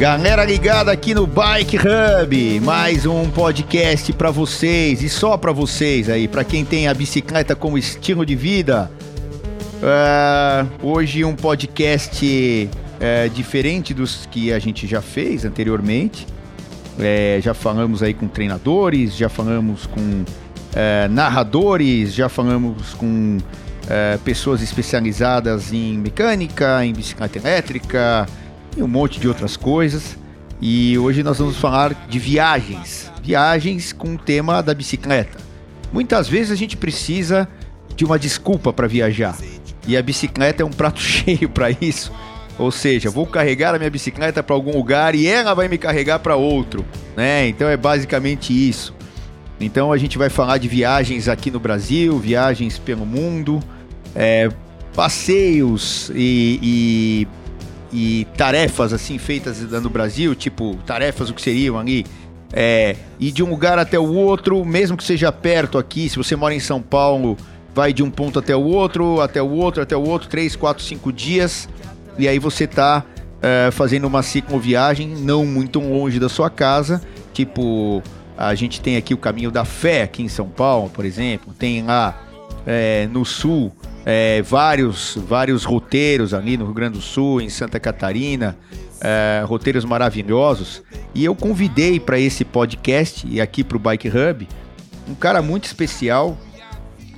Galera ligada aqui no Bike Hub, mais um podcast para vocês e só para vocês aí, para quem tem a bicicleta como estilo de vida. Uh, hoje um podcast uh, diferente dos que a gente já fez anteriormente. Uh, já falamos aí com treinadores, já falamos com narradores, já falamos com pessoas especializadas em mecânica, em bicicleta elétrica e um monte de outras coisas. E hoje nós vamos falar de viagens. Viagens com o tema da bicicleta. Muitas vezes a gente precisa de uma desculpa para viajar. E a bicicleta é um prato cheio para isso. Ou seja, vou carregar a minha bicicleta para algum lugar e ela vai me carregar para outro, né? Então é basicamente isso. Então a gente vai falar de viagens aqui no Brasil, viagens pelo mundo, é, passeios e, e, e, tarefas assim feitas no Brasil, tipo tarefas o que seriam ali é, ir de um lugar até o outro, mesmo que seja perto aqui. Se você mora em São Paulo, vai de um ponto até o outro, até o outro, até o outro, três, quatro, cinco dias, e aí você tá uh, fazendo uma cicloviagem não muito longe da sua casa, tipo, a gente tem aqui o Caminho da Fé aqui em São Paulo, por exemplo, tem lá é, no sul é, vários, vários roteiros ali no Rio Grande do Sul, em Santa Catarina, é, roteiros maravilhosos, e eu convidei para esse podcast e aqui para o Bike Hub um cara muito especial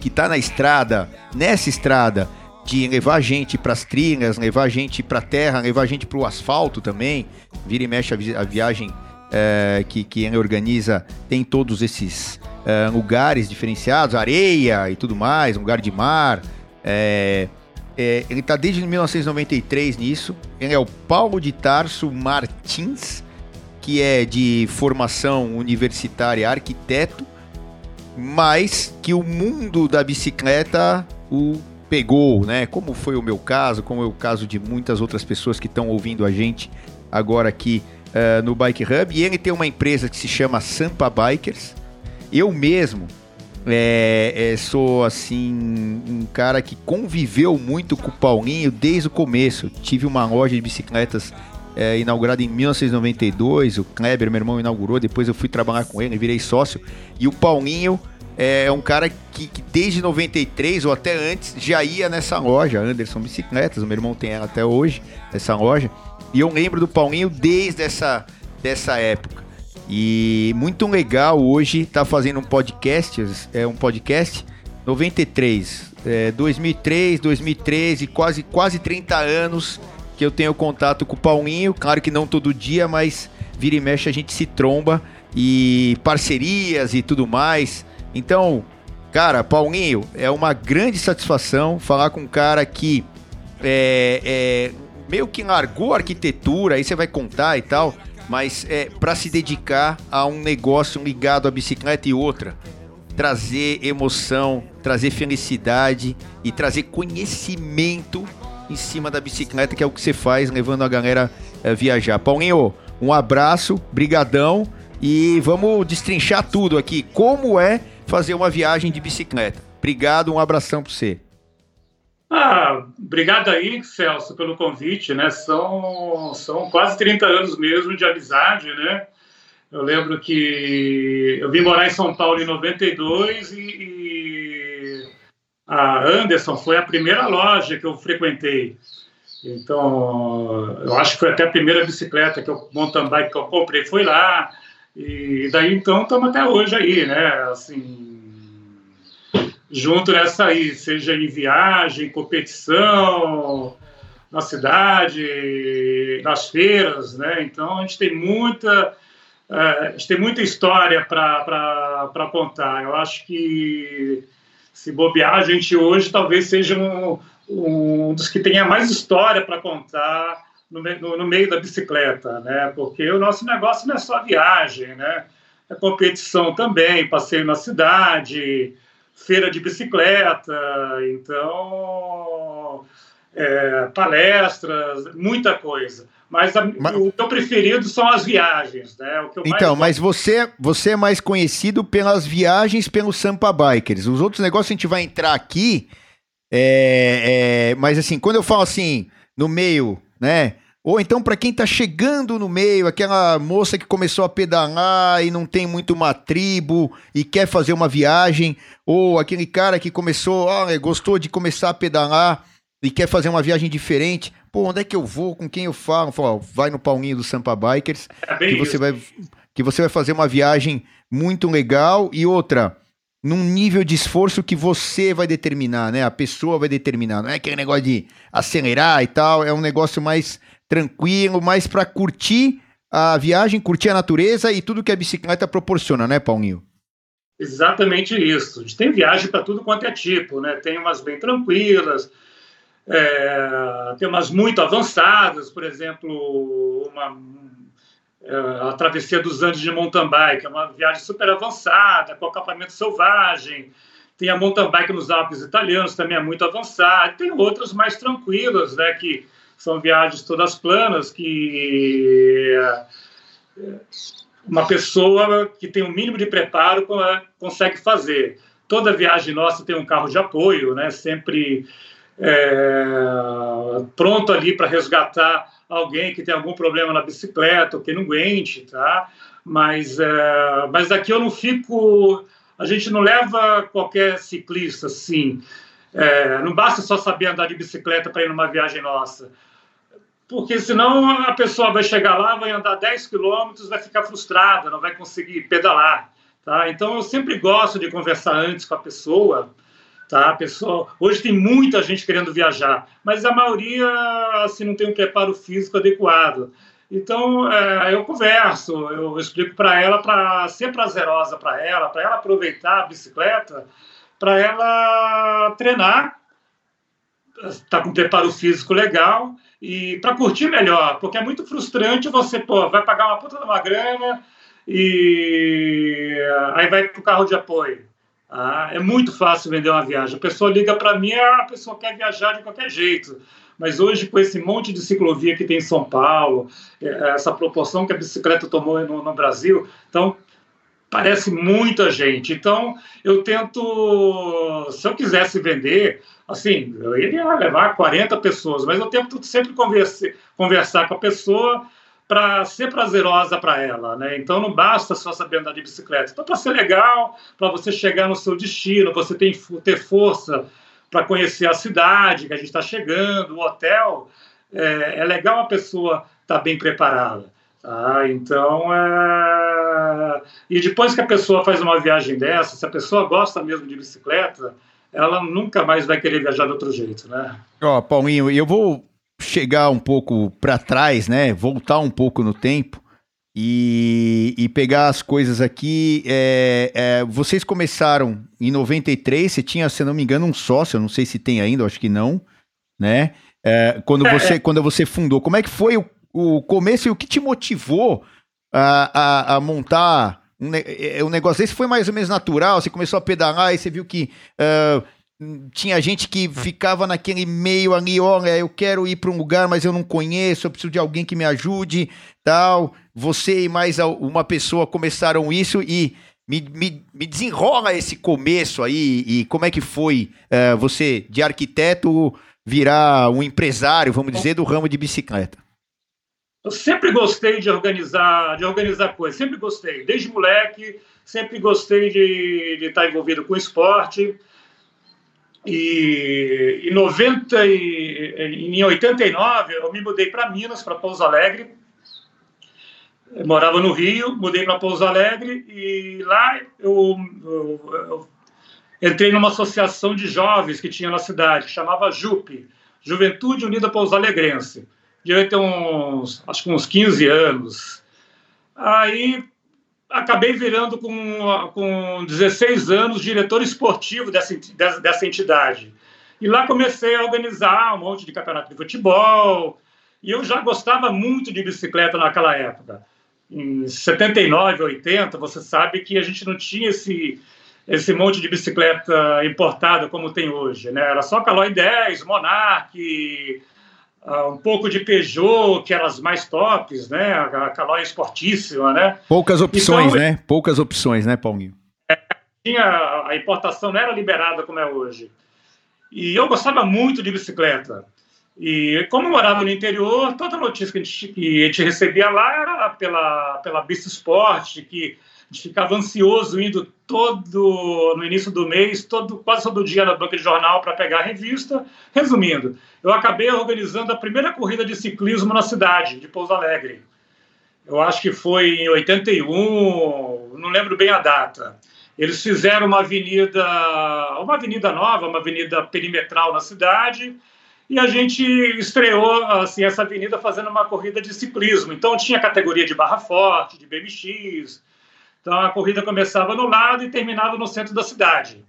que está na estrada, nessa estrada, de levar gente para as trilhas, levar gente para a terra, levar gente para o asfalto também. Vira e mexe a, vi a viagem é, que, que ele organiza tem todos esses é, lugares diferenciados, areia e tudo mais, lugar de mar. É, é ele está desde 1993 nisso. Ele é o Paulo de Tarso Martins, que é de formação universitária arquiteto mas que o mundo da bicicleta o pegou, né? Como foi o meu caso, como é o caso de muitas outras pessoas que estão ouvindo a gente agora aqui uh, no Bike Hub. E ele tem uma empresa que se chama Sampa Bikers. Eu mesmo é, é, sou assim um cara que conviveu muito com o Paulinho desde o começo. Tive uma loja de bicicletas é, inaugurada em 1992. O Kleber, meu irmão, inaugurou. Depois eu fui trabalhar com ele, virei sócio. E o Paulinho é um cara que, que, desde 93 ou até antes já ia nessa loja, Anderson Bicicletas. O meu irmão tem ela até hoje, essa loja. E eu lembro do Paulinho desde essa dessa época. E muito legal hoje tá fazendo um podcast, é um podcast 93, é, 2003, 2013, quase quase 30 anos que eu tenho contato com o Paulinho, claro que não todo dia, mas vira e mexe a gente se tromba e parcerias e tudo mais. Então, cara, Paulinho, é uma grande satisfação falar com um cara que é, é meio que largou a arquitetura, aí você vai contar e tal, mas é para se dedicar a um negócio ligado à bicicleta e outra. Trazer emoção, trazer felicidade e trazer conhecimento em cima da bicicleta, que é o que você faz, levando a galera a viajar. Paulinho, um abraço, brigadão e vamos destrinchar tudo aqui. Como é fazer uma viagem de bicicleta? Obrigado, um abração para você. Ah, obrigado aí, Celso, pelo convite, né? São, são quase 30 anos mesmo de amizade, né? Eu lembro que eu vim morar em São Paulo em 92 e, e a Anderson foi a primeira loja que eu frequentei. Então, eu acho que foi até a primeira bicicleta que eu mountain bike que eu comprei foi lá. E daí então estamos até hoje aí, né? Assim, junto nessa aí, seja em viagem, competição, na cidade, nas feiras, né? Então a gente tem muita é, a gente tem muita história para contar. Eu acho que se bobear, a gente hoje talvez seja um, um dos que tenha mais história para contar no, no, no, meio da bicicleta, né? Porque o nosso negócio não é só viagem, né? É competição também, passeio na cidade, feira de bicicleta, então é, palestras, muita coisa. Mas, a, mas, o meu preferido são as viagens, né? então, mas você, você é mais conhecido pelas viagens pelo Sampa Bikers. Os outros negócios a gente vai entrar aqui, é, é, mas assim, quando eu falo assim, no meio, né? Ou então para quem está chegando no meio, aquela moça que começou a pedalar e não tem muito uma tribo e quer fazer uma viagem, ou aquele cara que começou, olha, gostou de começar a pedalar e quer fazer uma viagem diferente. Pô, onde é que eu vou? Com quem eu falo? Falo, vai no Paulinho do Sampa Bikers, é que você vai que você vai fazer uma viagem muito legal e outra num nível de esforço que você vai determinar, né? A pessoa vai determinar. Não é aquele negócio de acelerar e tal, é um negócio mais tranquilo, mais para curtir a viagem, curtir a natureza e tudo que a bicicleta proporciona, né, Paulinho? Exatamente isso. Tem viagem para tudo quanto é tipo, né? Tem umas bem tranquilas, é, tem umas muito avançadas, por exemplo, uma é, a travessia dos Andes de mountain bike, é uma viagem super avançada, com acampamento selvagem. Tem a mountain bike nos Alpes italianos, também é muito avançada. Tem outras mais tranquilas, né, que são viagens todas planas, que é, uma pessoa que tem o um mínimo de preparo consegue fazer. Toda viagem nossa tem um carro de apoio, né, sempre é, pronto ali para resgatar alguém que tem algum problema na bicicleta ou que não aguente, tá? Mas, é, mas aqui eu não fico. A gente não leva qualquer ciclista assim. É, não basta só saber andar de bicicleta para ir numa viagem nossa. Porque senão a pessoa vai chegar lá, vai andar 10 quilômetros, vai ficar frustrada, não vai conseguir pedalar. Tá? Então eu sempre gosto de conversar antes com a pessoa Tá, pessoal? Hoje tem muita gente querendo viajar, mas a maioria assim, não tem um preparo físico adequado. Então, é, eu converso, eu explico para ela, para ser prazerosa para ela, para ela aproveitar a bicicleta, para ela treinar, tá com preparo físico legal e para curtir melhor, porque é muito frustrante você, pô, vai pagar uma puta de uma grana e aí vai para o carro de apoio. Ah, é muito fácil vender uma viagem. A pessoa liga para mim, a pessoa quer viajar de qualquer jeito. Mas hoje, com esse monte de ciclovia que tem em São Paulo, é, essa proporção que a bicicleta tomou no, no Brasil, então parece muita gente. Então, eu tento, se eu quisesse vender, assim, eu iria levar 40 pessoas, mas eu tento sempre converse, conversar com a pessoa para ser prazerosa para ela, né? Então não basta só saber andar de bicicleta. Então para ser legal, para você chegar no seu destino, você tem ter força para conhecer a cidade que a gente está chegando, o hotel, é, é, legal a pessoa estar tá bem preparada. Tá? Então, é... e depois que a pessoa faz uma viagem dessa, se a pessoa gosta mesmo de bicicleta, ela nunca mais vai querer viajar de outro jeito, né? Ó, oh, Paulinho, eu vou chegar um pouco para trás, né? Voltar um pouco no tempo e, e pegar as coisas aqui. É, é, vocês começaram em 93, você tinha, se não me engano, um sócio, não sei se tem ainda, acho que não, né? É, quando, é, você, é. quando você fundou, como é que foi o, o começo e o que te motivou a, a, a montar um, um negócio? Esse foi mais ou menos natural, você começou a pedalar e você viu que uh, tinha gente que ficava naquele meio ali, olha, eu quero ir para um lugar, mas eu não conheço, eu preciso de alguém que me ajude, tal. Você e mais uma pessoa começaram isso e me, me, me desenrola esse começo aí e como é que foi uh, você, de arquiteto, virar um empresário, vamos dizer, do ramo de bicicleta? Eu sempre gostei de organizar, de organizar coisas, sempre gostei, desde moleque, sempre gostei de, de estar envolvido com esporte. E em 90 e, em 89 eu me mudei para Minas, para Pouso Alegre. Eu morava no Rio, mudei para Pouso Alegre e lá eu, eu, eu, entrei numa associação de jovens que tinha na cidade, que chamava JUP, Juventude Unida Pouso Alegrense. Devia ter uns, acho que uns 15 anos. Aí acabei virando com, com 16 anos diretor esportivo dessa, dessa entidade. E lá comecei a organizar um monte de campeonato de futebol. E eu já gostava muito de bicicleta naquela época. Em 79, 80, você sabe que a gente não tinha esse, esse monte de bicicleta importada como tem hoje. Né? Era só Caloi 10, Monarch, um pouco de Peugeot, que eram as mais tops, né? A Calói esportíssima, né? Poucas opções, então, né? Poucas opções, né, Paulinho? É, tinha, a importação não era liberada como é hoje. E eu gostava muito de bicicleta. E como eu morava no interior, toda notícia que a gente, que a gente recebia lá era pela, pela Bista Esporte, que a gente ficava ansioso indo todo no início do mês, todo, quase todo dia na banca de jornal para pegar a revista. Resumindo, eu acabei organizando a primeira corrida de ciclismo na cidade de Pouso Alegre. Eu acho que foi em 81, não lembro bem a data. Eles fizeram uma avenida, uma avenida nova, uma avenida perimetral na cidade, e a gente estreou assim essa avenida fazendo uma corrida de ciclismo. Então tinha categoria de barra forte, de BMX. Então a corrida começava no lado e terminava no centro da cidade.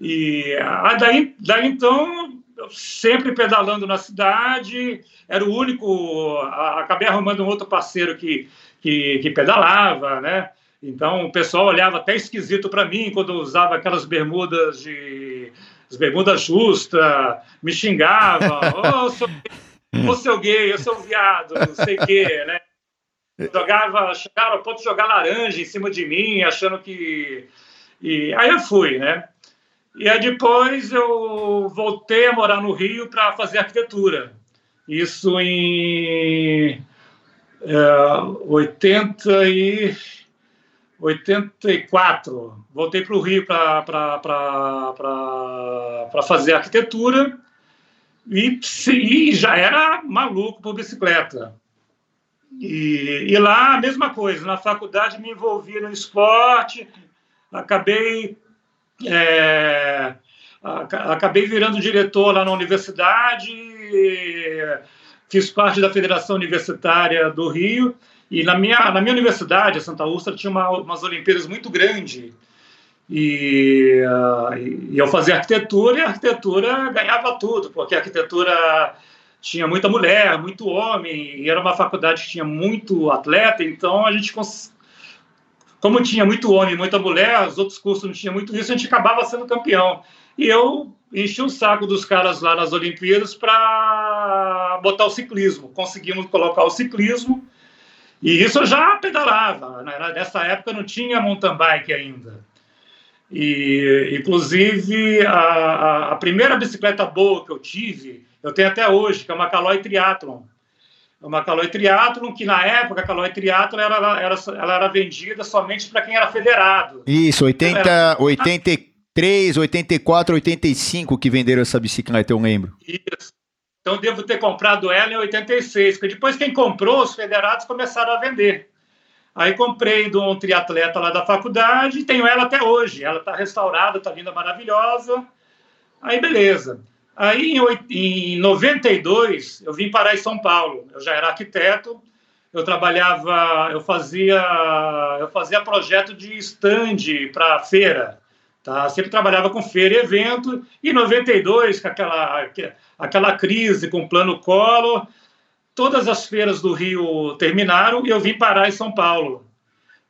E daí, daí então sempre pedalando na cidade, era o único. Acabei arrumando um outro parceiro que, que, que pedalava, né? Então o pessoal olhava até esquisito para mim quando eu usava aquelas bermudas de as bermudas justas, me xingava, ô oh, seu, oh, seu gay, eu sou viado, não sei o quê, né? Jogava, chegaram ao ponto de jogar laranja em cima de mim, achando que. E aí eu fui, né? E aí depois eu voltei a morar no Rio para fazer arquitetura. Isso em é, 80 e 84. Voltei para o Rio para fazer arquitetura e, e, já era maluco por bicicleta. E, e lá a mesma coisa. Na faculdade me envolvi no esporte, acabei é, acabei virando diretor lá na universidade, fiz parte da Federação Universitária do Rio, e na minha, na minha universidade, a Santa Úrsula, tinha uma, umas Olimpíadas muito grandes. E, uh, e eu fazia arquitetura, e a arquitetura ganhava tudo, porque a arquitetura tinha muita mulher, muito homem, e era uma faculdade que tinha muito atleta, então a gente como tinha muito homem muita mulher, os outros cursos não tinham muito isso, a gente acabava sendo campeão. E eu enchi o saco dos caras lá nas Olimpíadas para botar o ciclismo. Conseguimos colocar o ciclismo, e isso eu já pedalava. Né? Nessa época não tinha mountain bike ainda. E, inclusive, a, a primeira bicicleta boa que eu tive, eu tenho até hoje, que é uma Caloi Triathlon uma Caloi Triathlon, que na época a Caloi Triathlon era, era, ela era vendida somente para quem era federado. Isso, 80, era... 83, 84, 85 que venderam essa bicicleta, eu lembro. Isso. Então devo ter comprado ela em 86, porque depois quem comprou, os federados começaram a vender. Aí comprei de um triatleta lá da faculdade e tenho ela até hoje. Ela está restaurada, está linda, maravilhosa. Aí beleza. Aí, em, em 92, eu vim parar em São Paulo. Eu já era arquiteto, eu trabalhava, eu fazia, eu fazia projeto de stand para feira. Tá? Sempre trabalhava com feira e evento. E em 92, com aquela, aquela crise com o plano Collor, todas as feiras do Rio terminaram e eu vim parar em São Paulo.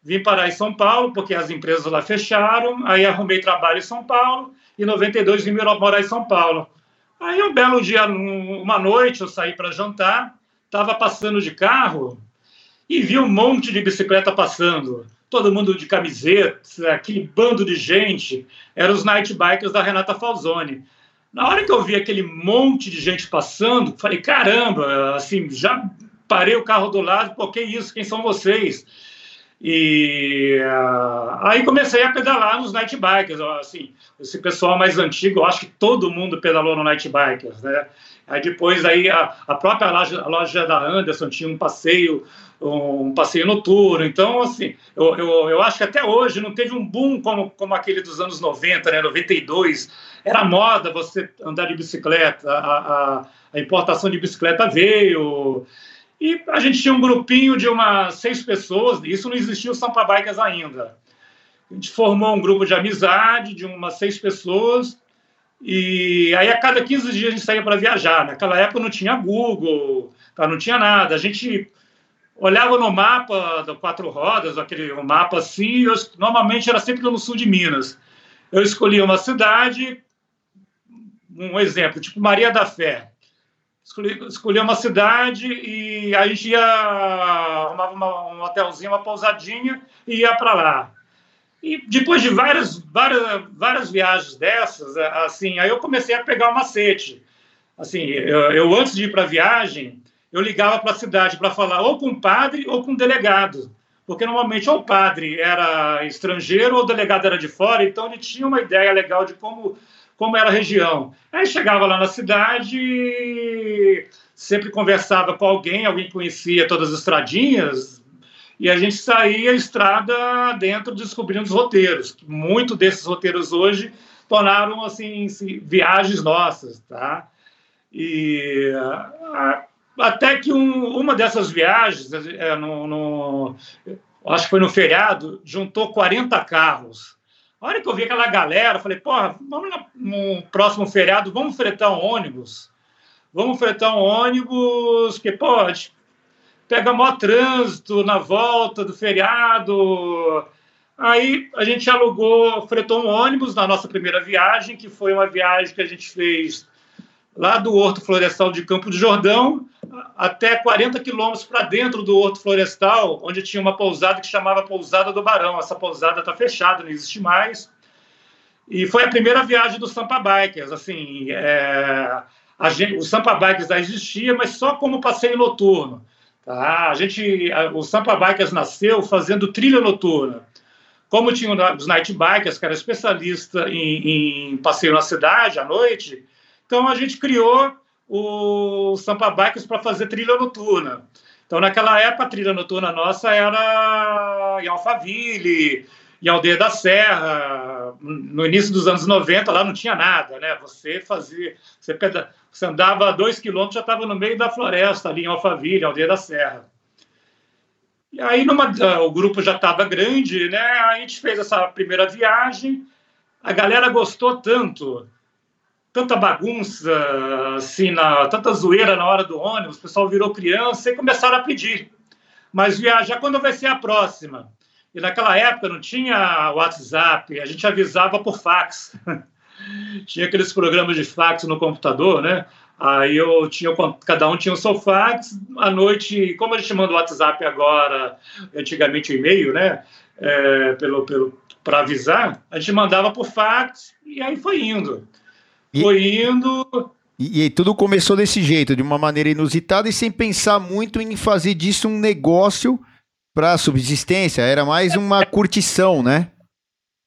Vim parar em São Paulo porque as empresas lá fecharam, aí arrumei trabalho em São Paulo e em 92 vim morar em São Paulo. Aí um belo dia, uma noite, eu saí para jantar, estava passando de carro e vi um monte de bicicleta passando. Todo mundo de camiseta, aquele bando de gente. Eram os night bikers da Renata Falzoni. Na hora que eu vi aquele monte de gente passando, falei, caramba, assim, já parei o carro do lado, pô, que isso, quem são vocês? E uh, aí comecei a pedalar nos night bikers, assim, esse pessoal mais antigo, eu acho que todo mundo pedalou no night bikers, né? Aí depois aí a, a própria loja, a loja da Anderson tinha um passeio, um passeio noturno. Então, assim, eu, eu, eu acho que até hoje não teve um boom como, como aquele dos anos 90, né? 92. Era moda você andar de bicicleta, a, a, a importação de bicicleta veio. E a gente tinha um grupinho de umas seis pessoas, isso não existia o Sampa Bikers ainda. A gente formou um grupo de amizade de umas seis pessoas, e aí a cada 15 dias a gente saía para viajar. Naquela época não tinha Google, tá? não tinha nada. A gente olhava no mapa do quatro rodas, aquele um mapa assim, eu, normalmente era sempre no sul de Minas. Eu escolhia uma cidade, um exemplo, tipo Maria da Fé escolhi, escolhi uma cidade e aí ia arrumava uma, um hotelzinho, uma pousadinha e ia para lá. E depois de várias, várias, várias viagens dessas, assim, aí eu comecei a pegar o macete. Assim, eu, eu antes de ir para a viagem, eu ligava para a cidade para falar ou com o padre ou com o delegado, porque normalmente ou o padre era estrangeiro ou o delegado era de fora, então ele tinha uma ideia legal de como, como era a região. Aí chegava lá na cidade, sempre conversava com alguém, alguém conhecia todas as estradinhas, e a gente saía estrada dentro descobrindo os roteiros. Muito desses roteiros hoje tornaram assim viagens nossas, tá? E até que um, uma dessas viagens, é, no, no, acho que foi no feriado, juntou 40 carros. A hora que eu vi aquela galera, eu falei, porra, vamos no próximo feriado, vamos fretar um ônibus. Vamos fretar um ônibus, que pode pega maior trânsito na volta do feriado. Aí a gente alugou, fretou um ônibus na nossa primeira viagem, que foi uma viagem que a gente fez lá do Horto Florestal de Campo de Jordão até 40 quilômetros para dentro do Horto Florestal, onde tinha uma pousada que chamava Pousada do Barão. Essa pousada está fechada, não existe mais. E foi a primeira viagem do Sampa Bikers. Assim, é, gente, o Sampa Bikers já existia, mas só como passeio noturno. Tá? A gente, o Sampa Bikers nasceu fazendo trilha noturna. Como tinha os Night Bikers, que era especialista em, em passeio na cidade à noite, então a gente criou o Sampa Bikes para fazer trilha noturna. Então, naquela época, a trilha noturna nossa era em Alphaville, em Aldeia da Serra. No início dos anos 90, lá não tinha nada, né? Você fazia, você, peda... você andava dois quilômetros, já estava no meio da floresta, ali em Alphaville, Aldeia da Serra. E aí, numa... o grupo já estava grande, né? A gente fez essa primeira viagem, a galera gostou tanto tanta bagunça, assim, na, tanta zoeira na hora do ônibus, o pessoal virou criança e começaram a pedir. Mas viajar, quando vai ser a próxima? E naquela época não tinha WhatsApp, a gente avisava por fax. tinha aqueles programas de fax no computador, né? Aí eu tinha, cada um tinha o seu fax. À noite, como a gente manda o WhatsApp agora, antigamente o e-mail, né? É, pelo, pelo, para avisar, a gente mandava por fax e aí foi indo. E, foi indo. E, e tudo começou desse jeito, de uma maneira inusitada e sem pensar muito em fazer disso um negócio para subsistência. Era mais uma curtição, né?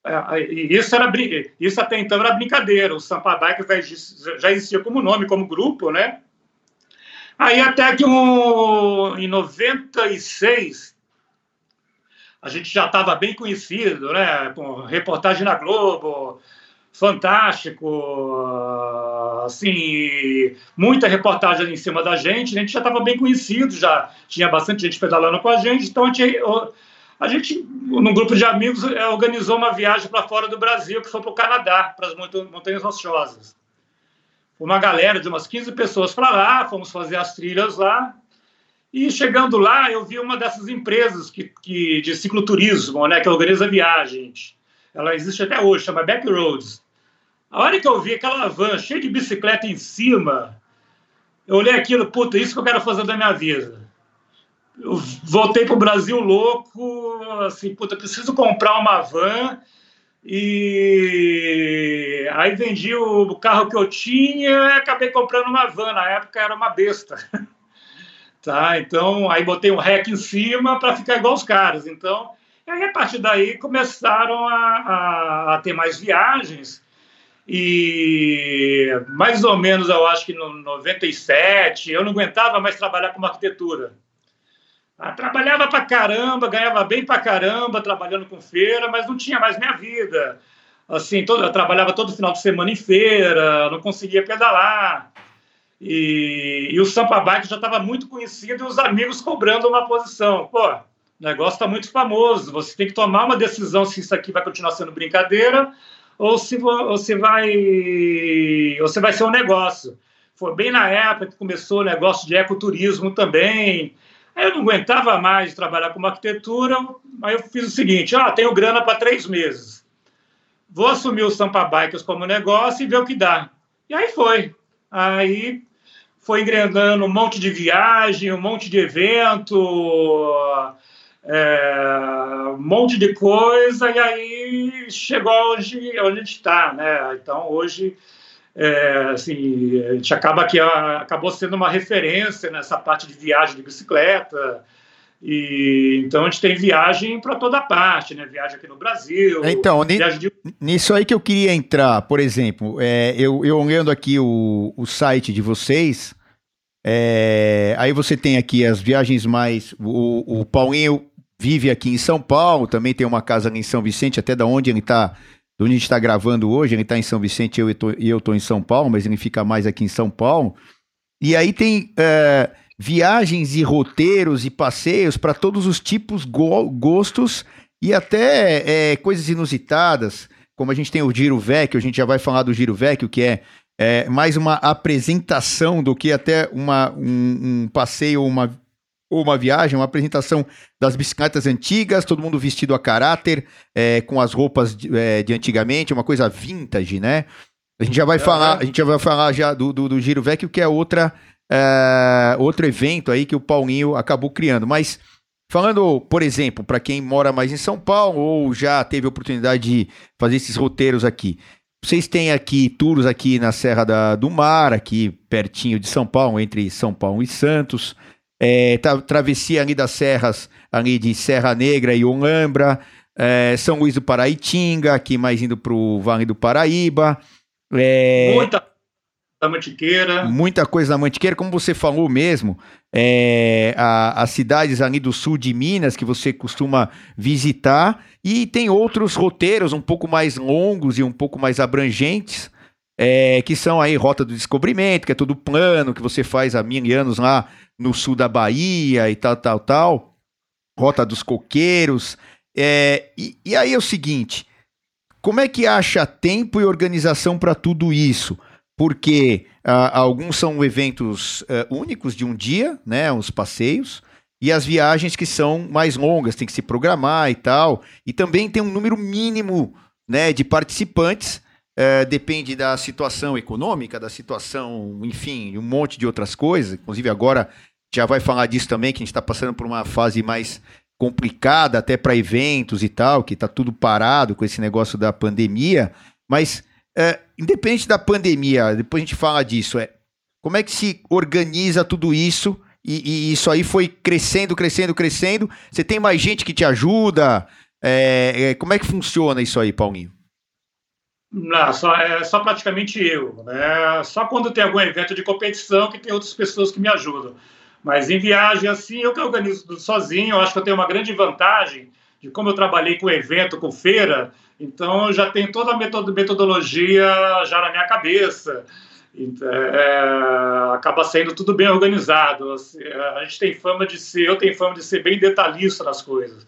É, isso, era, isso até então era brincadeira. O Sampa já, já existia como nome, como grupo, né? Aí até que um, em 96 a gente já estava bem conhecido, né? Com reportagem na Globo, fantástico, assim, muita reportagem em cima da gente, a gente já estava bem conhecido, já tinha bastante gente pedalando com a gente, então a gente, a gente num grupo de amigos, é, organizou uma viagem para fora do Brasil, que foi para o Canadá, para as Montanhas Rochosas. Uma galera de umas 15 pessoas para lá, fomos fazer as trilhas lá, e chegando lá, eu vi uma dessas empresas que, que de cicloturismo, né, que organiza viagens. Ela existe até hoje, chama Backroads. A hora que eu vi aquela van cheia de bicicleta em cima, eu olhei aquilo, puta, isso que eu quero fazer da minha vida. Eu voltei para o Brasil louco, assim, puta, preciso comprar uma van. E aí vendi o carro que eu tinha e acabei comprando uma van. Na época era uma besta. tá? Então, aí botei um rec em cima para ficar igual os caras. Então, aí, a partir daí, começaram a, a, a, ter mais viagens. E mais ou menos, eu acho que no 97, eu não aguentava mais trabalhar com arquitetura. Ah, trabalhava para caramba, ganhava bem para caramba, trabalhando com feira, mas não tinha mais minha vida. Assim, todo, eu trabalhava todo final de semana em feira, não conseguia pedalar. E, e o Sampa Bike já estava muito conhecido e os amigos cobrando uma posição. Pô, o negócio está muito famoso. Você tem que tomar uma decisão se isso aqui vai continuar sendo brincadeira ou se você vai, ou se vai ser um negócio. Foi bem na época que começou o negócio de ecoturismo também. Aí eu não aguentava mais trabalhar com arquitetura, aí eu fiz o seguinte: ah, tenho grana para três meses. Vou assumir o Sampa Bikers como negócio e ver o que dá. E aí foi. Aí foi engrenando um monte de viagem, um monte de evento, é, um monte de coisa, e aí chegou hoje onde a gente está, né? Então, hoje é, assim, a gente acaba que a, acabou sendo uma referência nessa parte de viagem de bicicleta. E, então a gente tem viagem para toda parte, né? Viagem aqui no Brasil. Então, de... nisso aí que eu queria entrar, por exemplo, é, eu, eu olhando aqui o, o site de vocês, é, aí você tem aqui as viagens mais. O, o Paulinho vive aqui em São Paulo, também tem uma casa em São Vicente, até da onde ele está onde a gente está gravando hoje, ele está em São Vicente eu e eu estou em São Paulo, mas ele fica mais aqui em São Paulo. E aí tem é, viagens e roteiros e passeios para todos os tipos, go gostos e até é, coisas inusitadas, como a gente tem o Giro Vecchio, a gente já vai falar do Giro Vecchio, que é, é mais uma apresentação do que até uma, um, um passeio ou uma uma viagem, uma apresentação das bicicletas antigas, todo mundo vestido a caráter, é, com as roupas de, é, de, antigamente, uma coisa vintage, né? A gente já vai falar, a gente já vai falar já do, do, do Giro Vecchio, que é outra, é, outro evento aí que o Paulinho acabou criando. Mas falando, por exemplo, para quem mora mais em São Paulo ou já teve a oportunidade de fazer esses roteiros aqui, vocês têm aqui tours aqui na Serra da, do Mar, aqui pertinho de São Paulo, entre São Paulo e Santos é, travessia ali das serras, ali de Serra Negra e Olambra, é, São Luís do Paraitinga, aqui mais indo para o Vale do Paraíba. É, muita da Mantiqueira. Muita coisa na Mantiqueira, como você falou mesmo, é, a, as cidades ali do sul de Minas que você costuma visitar, e tem outros roteiros um pouco mais longos e um pouco mais abrangentes, é, que são aí Rota do Descobrimento, que é todo plano, que você faz há mil anos lá no sul da Bahia e tal, tal, tal. Rota dos Coqueiros. É, e, e aí é o seguinte: como é que acha tempo e organização para tudo isso? Porque ah, alguns são eventos ah, únicos de um dia, né? Os passeios. E as viagens que são mais longas, tem que se programar e tal. E também tem um número mínimo né, de participantes. É, depende da situação econômica, da situação, enfim, um monte de outras coisas. Inclusive, agora já vai falar disso também, que a gente está passando por uma fase mais complicada até para eventos e tal, que está tudo parado com esse negócio da pandemia. Mas, é, independente da pandemia, depois a gente fala disso, é como é que se organiza tudo isso? E, e isso aí foi crescendo, crescendo, crescendo. Você tem mais gente que te ajuda? É, é, como é que funciona isso aí, Paulinho? Não, só, é só praticamente eu. Né? Só quando tem algum evento de competição que tem outras pessoas que me ajudam. Mas em viagem, assim, eu que organizo tudo sozinho, eu acho que eu tenho uma grande vantagem de como eu trabalhei com evento, com feira, então eu já tenho toda a metodologia já na minha cabeça. É, acaba sendo tudo bem organizado. Assim, a gente tem fama de ser, eu tenho fama de ser bem detalhista nas coisas.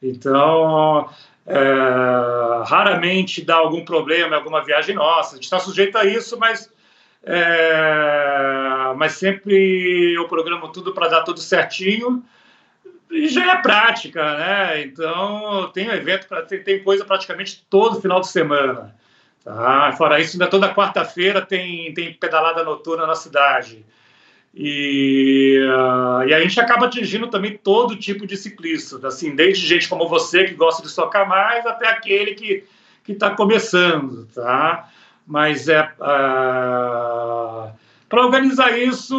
Então, é, raramente dá algum problema em alguma viagem nossa. A gente está sujeito a isso, mas é, mas sempre eu programo tudo para dar tudo certinho e já é prática, né? Então tem evento para tem, tem, coisa praticamente todo final de semana. Tá? Fora isso, ainda toda quarta-feira tem, tem pedalada noturna na cidade. E, uh, e a gente acaba atingindo também todo tipo de ciclista, assim, desde gente como você que gosta de socar mais até aquele que está começando, tá? mas é uh, ah, para organizar isso,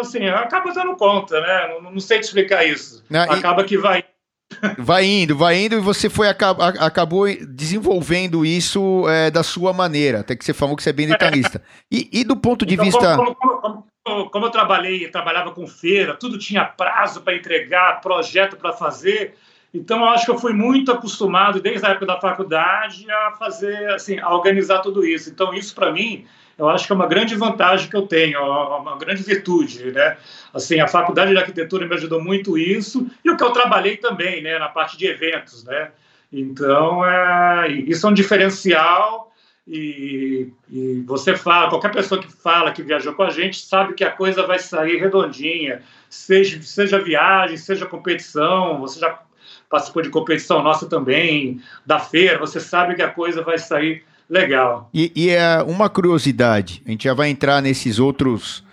assim, acaba dando conta, né? Não, não sei te explicar isso. Não, acaba e... que vai Vai indo, vai indo, e você foi acabou desenvolvendo isso é, da sua maneira, até que você falou que você é bem detalhista. E, e do ponto de então, vista. Como, como, como, como, eu trabalhei, trabalhava com feira, tudo tinha prazo para entregar, projeto para fazer. Então, eu acho que eu fui muito acostumado, desde a época da faculdade, a fazer, assim, a organizar tudo isso. Então, isso para mim, eu acho que é uma grande vantagem que eu tenho, uma grande virtude, né? Assim, a faculdade de arquitetura me ajudou muito isso e o que eu trabalhei também, né, na parte de eventos, né? Então, é, isso é um diferencial e, e, você fala, qualquer pessoa que fala que viajou com a gente sabe que a coisa vai sair redondinha, seja, seja viagem, seja competição, você já participou de competição nossa também, da feira, você sabe que a coisa vai sair legal. E, e é uma curiosidade, a gente já vai entrar nesses outros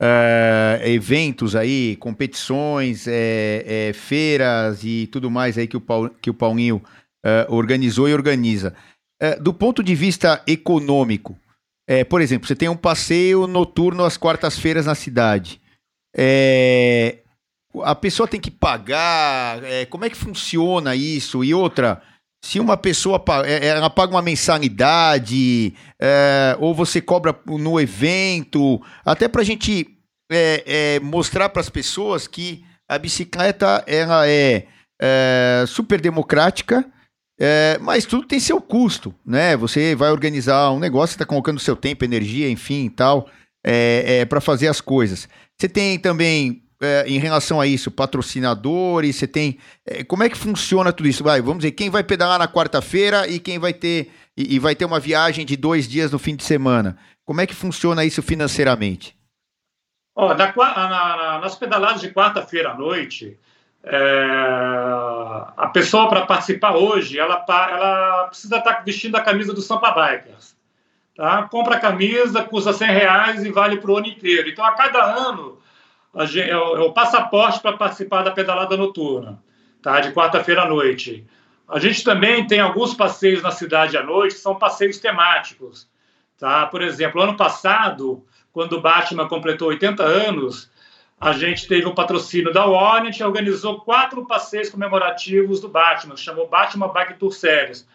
uh, eventos aí, competições, é, é, feiras e tudo mais aí que o, Paul, que o Paulinho organizou e organiza. Uh, do ponto de vista econômico, É, por exemplo, você tem um passeio noturno às quartas-feiras na cidade. É, a pessoa tem que pagar? É, como é que funciona isso? E outra, se uma pessoa é, ela paga uma mensalidade, é, ou você cobra no evento, até para a gente é, é mostrar para as pessoas que a bicicleta ela é, é super democrática, é, mas tudo tem seu custo, né? Você vai organizar um negócio, está colocando seu tempo, energia, enfim, tal, para fazer as coisas. Você tem também é, em relação a isso? Patrocinadores? Você tem. É, como é que funciona tudo isso? Vai, vamos dizer, quem vai pedalar na quarta-feira e quem vai ter. E, e, vai ter uma viagem de dois dias no fim de semana. Como é que funciona isso financeiramente? Na, na, nas pedaladas de quarta-feira à noite, é, a pessoa para participar hoje, ela, ela precisa estar tá vestindo a camisa do Sampa Bikers. Tá? Compra a camisa, custa 100 reais e vale para o ano inteiro. Então, a cada ano, é o, é o passaporte para participar da pedalada noturna, tá? de quarta-feira à noite. A gente também tem alguns passeios na cidade à noite, que são passeios temáticos. Tá? Por exemplo, ano passado, quando o Batman completou 80 anos, a gente teve o patrocínio da Warner, a gente organizou quatro passeios comemorativos do Batman, chamou Batman Bike Tour Series.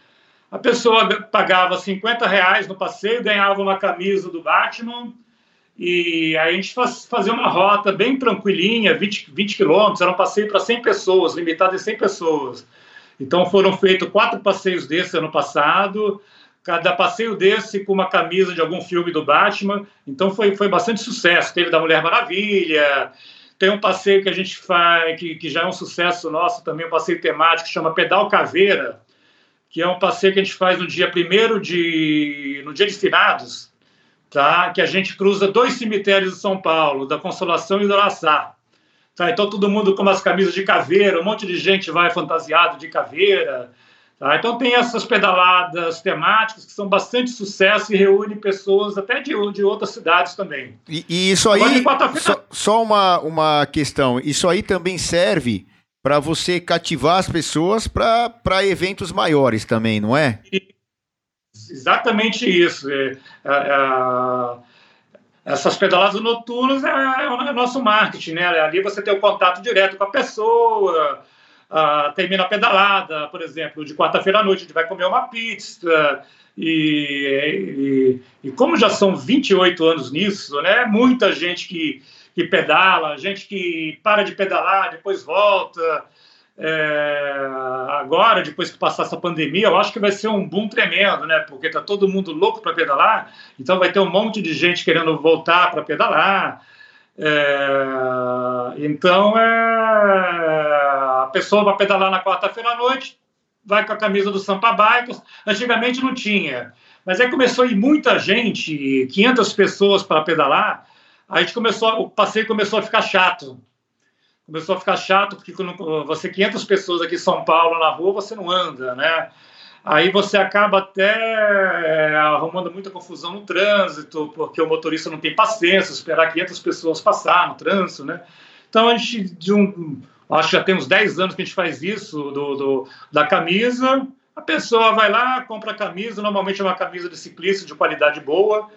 A pessoa pagava 50 reais no passeio, ganhava uma camisa do Batman, e a gente faz, fazia uma rota bem tranquilinha, 20, 20 quilômetros, era um passeio para 100 pessoas, limitado em 100 pessoas. Então foram feitos quatro passeios desses ano passado, cada passeio desse com uma camisa de algum filme do Batman. Então foi, foi bastante sucesso. Teve da Mulher Maravilha, tem um passeio que a gente faz, que, que já é um sucesso nosso também, um passeio temático que chama Pedal Caveira, que é um passeio que a gente faz no dia primeiro de. no dia de finados tá? que a gente cruza dois cemitérios de São Paulo, da Consolação e do Araçá. Tá? Então, todo mundo com umas camisas de caveira, um monte de gente vai fantasiado de caveira. Tá? Então, tem essas pedaladas temáticas que são bastante sucesso e reúnem pessoas até de, de outras cidades também. E, e isso aí, só, só, uma, uma questão, isso aí também serve para você cativar as pessoas para eventos maiores também, não é? E, exatamente isso. É, é, é, essas pedaladas noturnas é, o nosso marketing, né? Ali você tem o contato direto com a pessoa, termina a pedalada, por exemplo, de quarta-feira à noite a gente vai comer uma pizza. E, e, e, como já são 28 anos nisso, né? Muita gente que, que pedala, gente que para de pedalar, depois volta. É, agora, depois que passar essa pandemia, eu acho que vai ser um boom tremendo, né? Porque tá todo mundo louco para pedalar, então vai ter um monte de gente querendo voltar para pedalar. É, então, é, a pessoa vai pedalar na quarta-feira à noite, vai com a camisa do Sampa Bikers. Antigamente não tinha, mas aí começou a ir muita gente, 500 pessoas para pedalar. A gente começou, o passeio começou a ficar chato começou a ficar chato, porque quando você 500 pessoas aqui em São Paulo na rua, você não anda, né? Aí você acaba até é, arrumando muita confusão no trânsito, porque o motorista não tem paciência, esperar 500 pessoas passar no trânsito, né? Então a gente, de um, acho que já tem uns 10 anos que a gente faz isso, do, do, da camisa, a pessoa vai lá, compra a camisa, normalmente é uma camisa de ciclista de qualidade boa,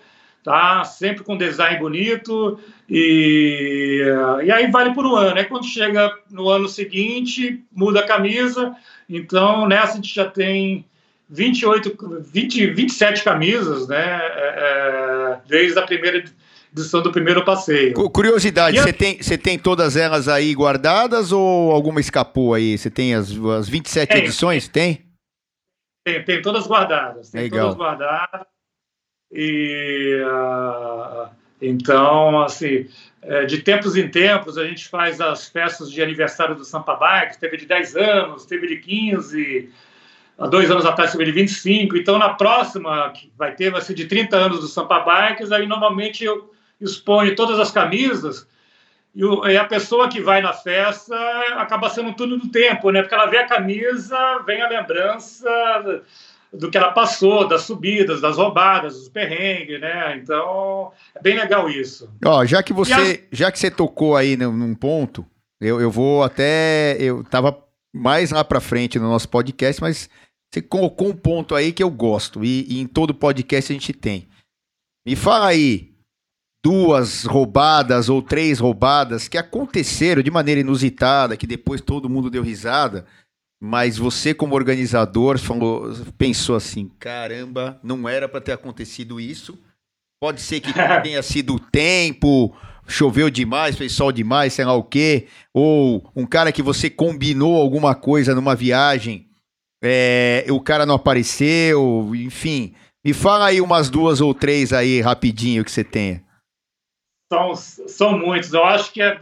tá? Sempre com design bonito e, e aí vale por um ano. Aí quando chega no ano seguinte, muda a camisa. Então nessa a gente já tem 28, 20, 27 camisas, né? É, é, desde a primeira edição do primeiro passeio. Curiosidade, você tem, você tem todas elas aí guardadas ou alguma escapou aí? Você tem as, as 27 tem, edições? Tem? Tem, tem todas guardadas. Tem Legal. todas guardadas. E uh, então, assim, é, de tempos em tempos, a gente faz as festas de aniversário do Sampa Bike, teve de 10 anos, teve de 15, há dois anos atrás teve de 25, então na próxima, que vai ter, vai ser de 30 anos do Sampa Bikes, aí normalmente eu exponho todas as camisas, e, o, e, a pessoa que vai na festa acaba sendo tudo do tempo, né? Porque ela vê a camisa, vem a lembrança do que ela passou, das subidas, das roubadas, dos perrengues, né? Então, é bem legal isso. Ó, já que você, já que você tocou aí num ponto, eu, eu vou até, eu tava mais lá para frente no nosso podcast, mas você colocou um ponto aí que eu gosto e, e, em todo podcast a gente tem. Me fala aí duas roubadas ou três roubadas que aconteceram de maneira inusitada, que depois todo mundo deu risada, mas você como organizador falou, pensou assim, caramba, não era para ter acontecido isso. Pode ser que tenha sido o tempo, choveu demais, fez sol demais, sei lá o quê, ou um cara que você combinou alguma coisa numa viagem, é, o cara não apareceu, enfim. Me fala aí umas duas ou três aí rapidinho que você tenha. São, são muitos. Eu acho que é,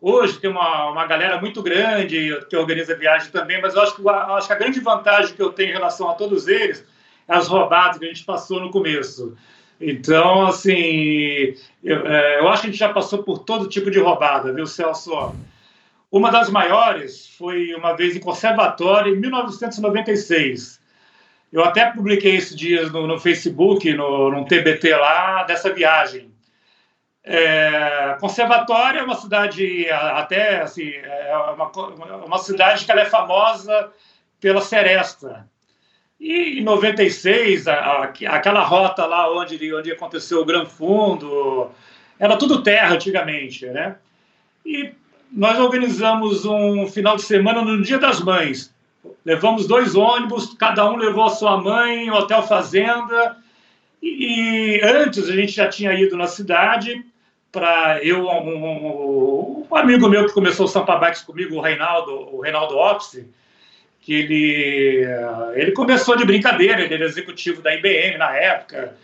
hoje tem uma, uma galera muito grande que organiza viagem também, mas eu acho que, eu acho que a grande vantagem que eu tenho em relação a todos eles é as rodadas que a gente passou no começo. Então, assim, eu, é, eu, acho que a gente já passou por todo tipo de roubada, viu, Celso? Uma das maiores foi uma vez em conservatório, em 1996. Eu até publiquei esses dias no, no Facebook, no, no TBT lá, dessa viagem. É, conservatório é uma cidade até assim, é uma, uma cidade que ela é famosa pela seresta. E em 96, a, aquela rota lá onde, onde aconteceu o Gran Fundo, era tudo terra antigamente, né? E nós organizamos um final de semana no Dia das Mães. Levamos dois ônibus, cada um levou a sua mãe, hotel fazenda. E, e antes a gente já tinha ido na cidade para eu um, um, amigo meu que começou o Sampa Bikes comigo, o Reinaldo, o Reinaldo Opsi, que ele, ele começou de brincadeira, ele era executivo da IBM na época,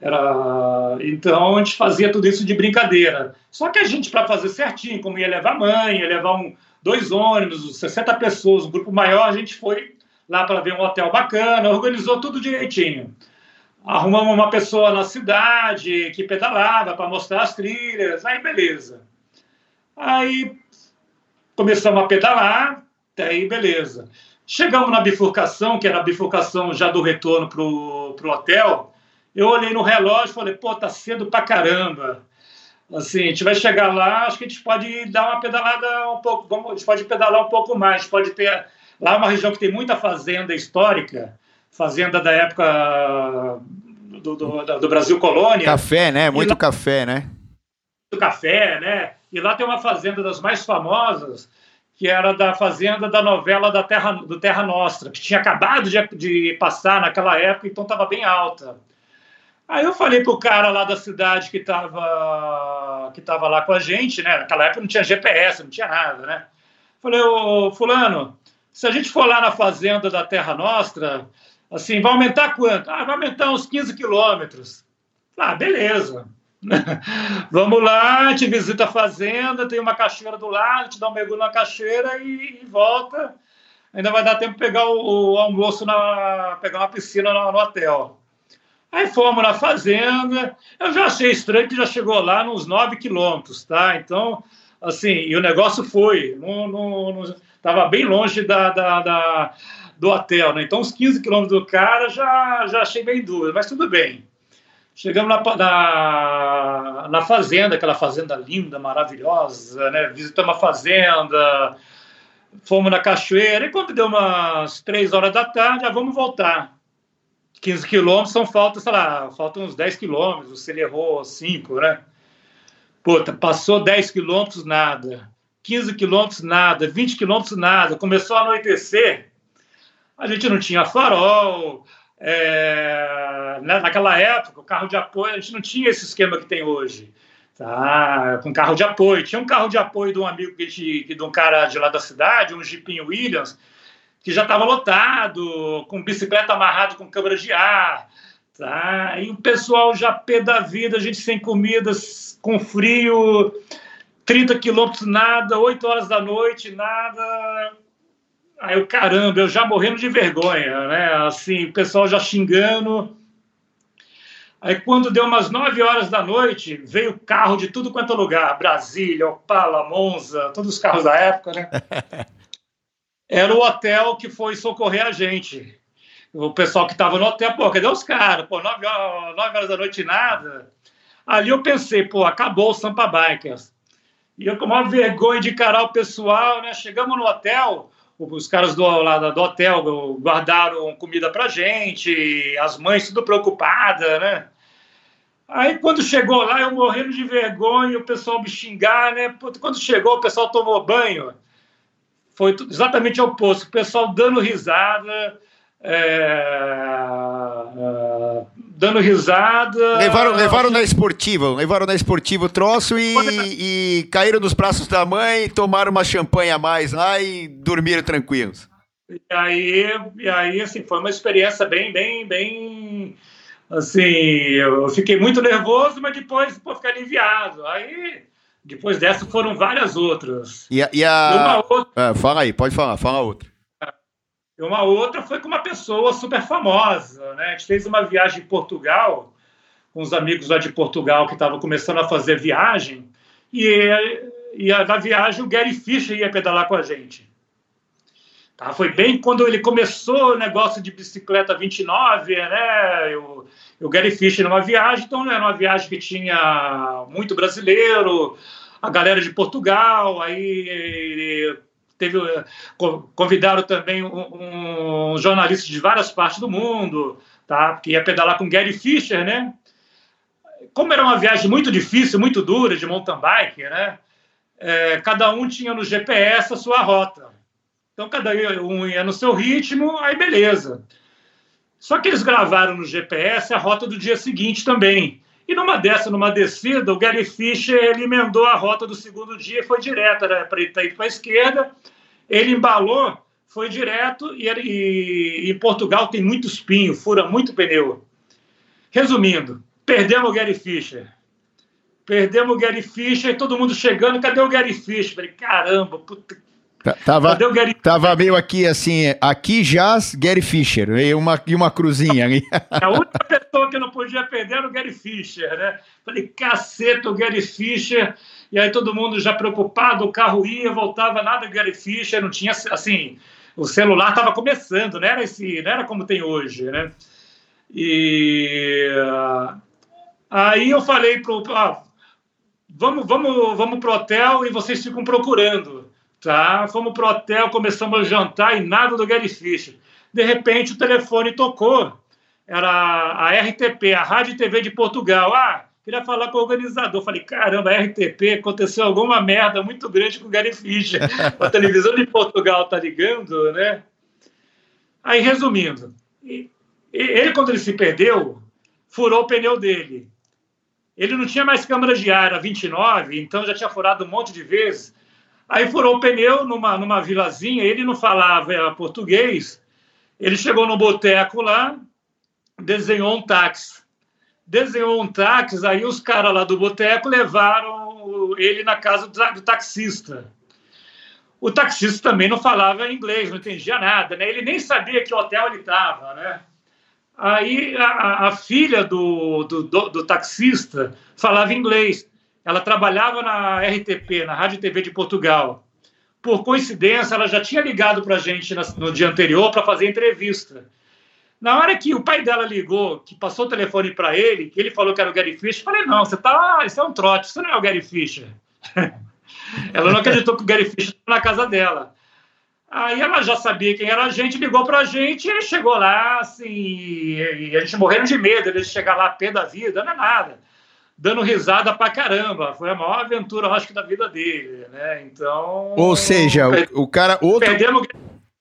era, então a gente fazia tudo isso de brincadeira. Só que a gente, para fazer certinho, como ia levar mãe, ia levar um, dois ônibus, 60 pessoas, um grupo maior, a gente foi lá para ver um hotel bacana, organizou tudo direitinho. Arrumamos uma pessoa na cidade que pedalava para mostrar as trilhas, aí beleza. Aí começamos a pedalar, até aí beleza. Chegamos na bifurcação, que era a bifurcação já do retorno para o hotel. Eu olhei no relógio e falei, pô, tá cedo pra caramba. Assim, a gente vai chegar lá, acho que a gente pode dar uma pedalada um pouco, vamos, a gente pode pedalar um pouco mais, pode ter lá é uma região que tem muita fazenda histórica, fazenda da época do, do, do Brasil colônia. Café, né? Muito lá, café, né? Muito café, né? E lá tem uma fazenda das mais famosas, que era da fazenda da novela da Terra, do Terra Nostra, que tinha acabado de, de passar naquela época, então estava bem alta. Aí eu falei pro cara lá da cidade que estava que tava lá com a gente, né? Naquela época não tinha GPS, não tinha nada, né? Falei, ô fulano, se a gente for lá na fazenda da Terra Nostra, assim, vai aumentar quanto? Ah, vai aumentar uns 15 quilômetros. Ah, beleza. Vamos lá, gente visita a fazenda, tem uma cachoeira do lado, gente dá um mergulho na cachoeira e, e volta. Ainda vai dar tempo de pegar o, o almoço, na, pegar uma piscina no, no, hotel. Aí fomos na fazenda, eu já achei estranho que já chegou lá nos 9 quilômetros, tá? Então, assim, e o negócio foi, não, não, não estava bem longe da, da, da, do hotel, né? Então, os 15 quilômetros do cara já, já achei bem duro, mas tudo bem. Chegamos na, na, na, fazenda, aquela fazenda linda, maravilhosa, né? Visitamos a fazenda, fomos na cachoeira, e quando deu umas três horas da tarde, já vamos voltar. 15 quilômetros são falta, sei lá, faltam uns 10 quilômetros, você errou 5, né? Puta, passou 10 quilômetros, nada. 15 quilômetros, nada. 20 quilômetros, nada. Começou a anoitecer, a gente não tinha farol, é, né, naquela época, o carro de apoio, a gente não tinha esse esquema que tem hoje. Tá, com carro de apoio. Tinha um carro de apoio de um amigo que, de, de um cara de lá da cidade, um Jeepinho Williams, que já estava lotado, com bicicleta amarrado com câmera de ar. Tá? E o pessoal já pé da vida, a gente sem comida, com frio, 30 quilômetros, nada, 8 horas da noite, nada Aí eu, caramba, eu já morrendo de vergonha, né? Assim, o pessoal já xingando. Aí quando deu umas 9 horas da noite, veio carro de tudo quanto é lugar, Brasília, Opala, Monza, todos os carros da época, né? Era o hotel que foi socorrer a gente. O pessoal que estava no hotel, pô, cadê os caras? Pô, 9 horas, 9 horas da noite nada. Ali eu pensei, pô, acabou o Sampa Bikers. E eu com uma vergonha de encarar o pessoal, né? Chegamos no hotel, os caras do, lá do hotel guardaram comida pra gente, as mães tudo preocupadas, né? Aí, quando chegou lá, eu morrendo de vergonha, o pessoal me xingar, né? Quando chegou, o pessoal tomou banho. Foi exatamente o oposto. O pessoal dando risada, é, é, dando risada. Levaram, levaram na esportiva, levaram na esportiva o troço e, e caíram nos braços da mãe, tomaram uma champanhe a mais lá e dormiram tranquilos. E aí, e aí assim, foi uma experiência bem, bem, bem. Assim, eu fiquei muito nervoso, mas depois pô, fiquei aliviado. Aí, depois dessa, foram várias outras. E a. E a... Outra... É, fala aí, pode falar, fala outra. E uma outra foi com uma pessoa super famosa. Né? A gente fez uma viagem em Portugal, com os amigos lá de Portugal que estavam começando a fazer viagem, e, e na viagem o Gary Fischer ia pedalar com a gente. Tá? Foi bem quando ele começou o negócio de bicicleta 29, né? O, o Gary Fischer numa viagem, então né, era uma viagem que tinha muito brasileiro, a galera de Portugal, aí teve convidaram também um, um, jornalista de várias partes do mundo, tá? Que ia pedalar com Gary Fischer, né? Como era uma viagem muito difícil, muito dura de mountain bike, né? É, cada um tinha no GPS a sua rota. Então cada um ia no seu ritmo, aí beleza. Só que eles gravaram no GPS a rota do dia seguinte também. E numa dessa, numa descida, o Gary Fischer ele emendou a rota do segundo dia e foi direto, era para ir para a esquerda. Ele embalou, foi direto e, e, e Portugal tem muito espinho, fura muito pneu. Resumindo, perdemos o Gary Fischer. Perdemos o Gary Fischer e todo mundo chegando. Cadê o Gary Fischer? Falei, caramba, puta, Tava, Gary... tava meio aqui assim, aqui jaz Gary Fischer, e uma, e uma cruzinha. A única pessoa que não podia perder era o Gary Fischer, né? Falei, caceta, o Gary Fischer. E aí todo mundo já preocupado, o carro ia, voltava, nada Gary Fischer, não tinha, assim, o celular estava começando, não era, esse, não era como tem hoje, né? E aí eu falei pro, ah, vamos, vamos, vamos pro hotel e vocês ficam procurando. Tá? Fomos pro hotel, começamos a jantar e nada do Gary Fischer. De repente o telefone tocou. Era a RTP, a Rádio TV de Portugal. Ah, queria falar com o organizador. Falei, caramba, a RTP, aconteceu alguma merda muito grande com o Gary Fischer. a televisão de Portugal tá ligando, né? Aí, resumindo, ele, quando ele se perdeu, furou o pneu dele. Ele não tinha mais câmera de ar, a 29, então já tinha furado um monte de vezes. Aí furou o pneu numa, numa vilazinha, ele não falava português. Ele chegou no boteco lá, desenhou um táxi. Desenhou um táxi, aí os caras lá do boteco levaram ele na casa do, do taxista. O taxista também não falava inglês, não entendia nada, né? Ele nem sabia que hotel ele estava, né? Aí a, a filha do, do, do, do taxista falava inglês. Ela trabalhava na RTP, na Rádio TV de Portugal. Por coincidência, ela já tinha ligado para a gente no dia anterior para fazer entrevista. Na hora que o pai dela ligou, que passou o telefone para ele, que ele falou que era o Gary Fischer, eu falei: não, você tá, isso é um trote, isso não é o Gary Fischer. ela não acreditou que o Gary Fischer estava na casa dela. Aí ela já sabia quem era a gente, ligou para a gente, e ele chegou lá, assim, e a gente morrendo de medo, ele chegar lá pé da vida, não é nada dando risada pra caramba. Foi a maior aventura, acho que, da vida dele, né? Então. Ou seja, o, o cara. Outro... Perdemos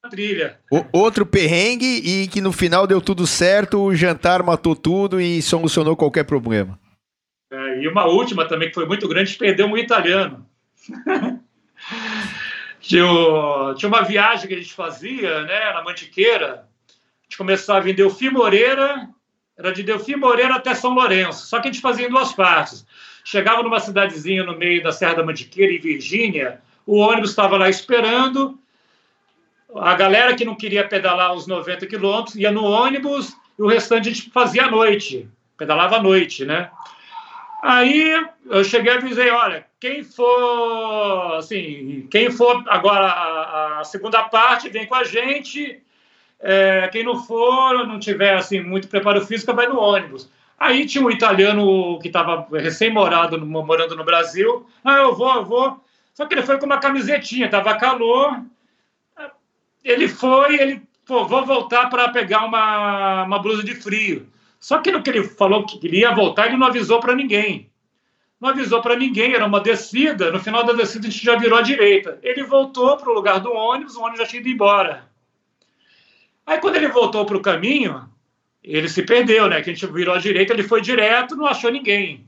a trilha. O, outro perrengue e que no final deu tudo certo, o jantar matou tudo e solucionou qualquer problema. É, e uma última também, que foi muito grande, perdeu um italiano. tinha, tinha uma viagem que a gente fazia, né, na Mantiqueira. A gente começava a vender o Moreira era de Delfim Moreira até São Lourenço, só que a gente fazia em duas partes. Chegava numa cidadezinha no meio da Serra da Mantiqueira, em Virgínia, o ônibus estava lá esperando, a galera que não queria pedalar os 90 quilômetros ia no ônibus e o restante a gente fazia à noite, pedalava à noite, né? Aí eu cheguei e avisei, olha, quem for, assim, quem for agora a, a segunda parte, vem com a gente, é, quem não for, não tiver assim muito preparo físico, vai no ônibus. Aí tinha um italiano que estava recém-morado, morando no Brasil. Ah, eu vou, eu vou. Só que ele foi com uma camisetinha, estava calor. Ele foi, ele, pô, vou voltar para pegar uma, uma blusa de frio. Só que no que ele falou que queria voltar, ele não avisou para ninguém. Não avisou para ninguém, era uma descida. No final da descida, a gente já virou à direita. Ele voltou para o lugar do ônibus, o ônibus já tinha ido embora. Aí, quando ele voltou para o caminho, ele se perdeu, né? Que a gente virou à direita, ele foi direto, não achou ninguém.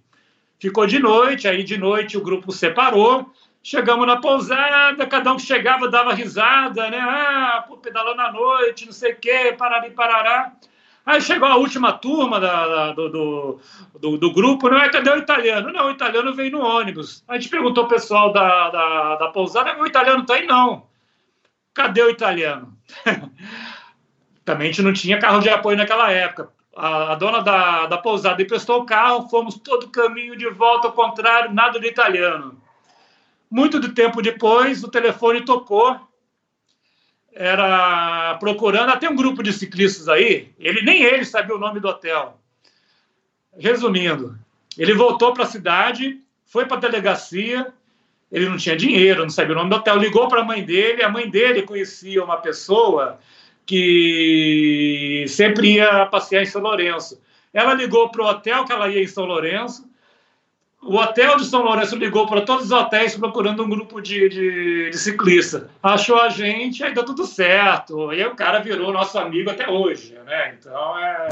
Ficou de noite, aí de noite o grupo separou. Chegamos na pousada, cada um que chegava dava risada, né? Ah, pô, pedalando à noite, não sei o quê, parari, parará. Aí chegou a última turma da, da, do, do, do, grupo, não é? Cadê o italiano? Não, o italiano veio no ônibus. A gente perguntou ao pessoal da, da, da pousada, o italiano tá aí, não. Cadê o italiano? Também a gente não tinha carro de apoio naquela época. A, a dona da, da pousada emprestou o carro, fomos todo o caminho de volta ao contrário, nada de italiano. Muito de tempo depois, o telefone tocou era procurando, até um grupo de ciclistas aí, ele nem ele sabia o nome do hotel. Resumindo, ele voltou para a cidade, foi para a delegacia, ele não tinha dinheiro, não sabia o nome do hotel, ligou para a mãe dele, a mãe dele conhecia uma pessoa que sempre ia passear em São Lourenço. Ela ligou para o hotel que ela ia em São Lourenço, o hotel de São Lourenço ligou para todos os hotéis procurando um grupo de, de, de ciclista. Achou a gente, aí deu tudo certo. E aí o cara virou nosso amigo até hoje, né? Então é.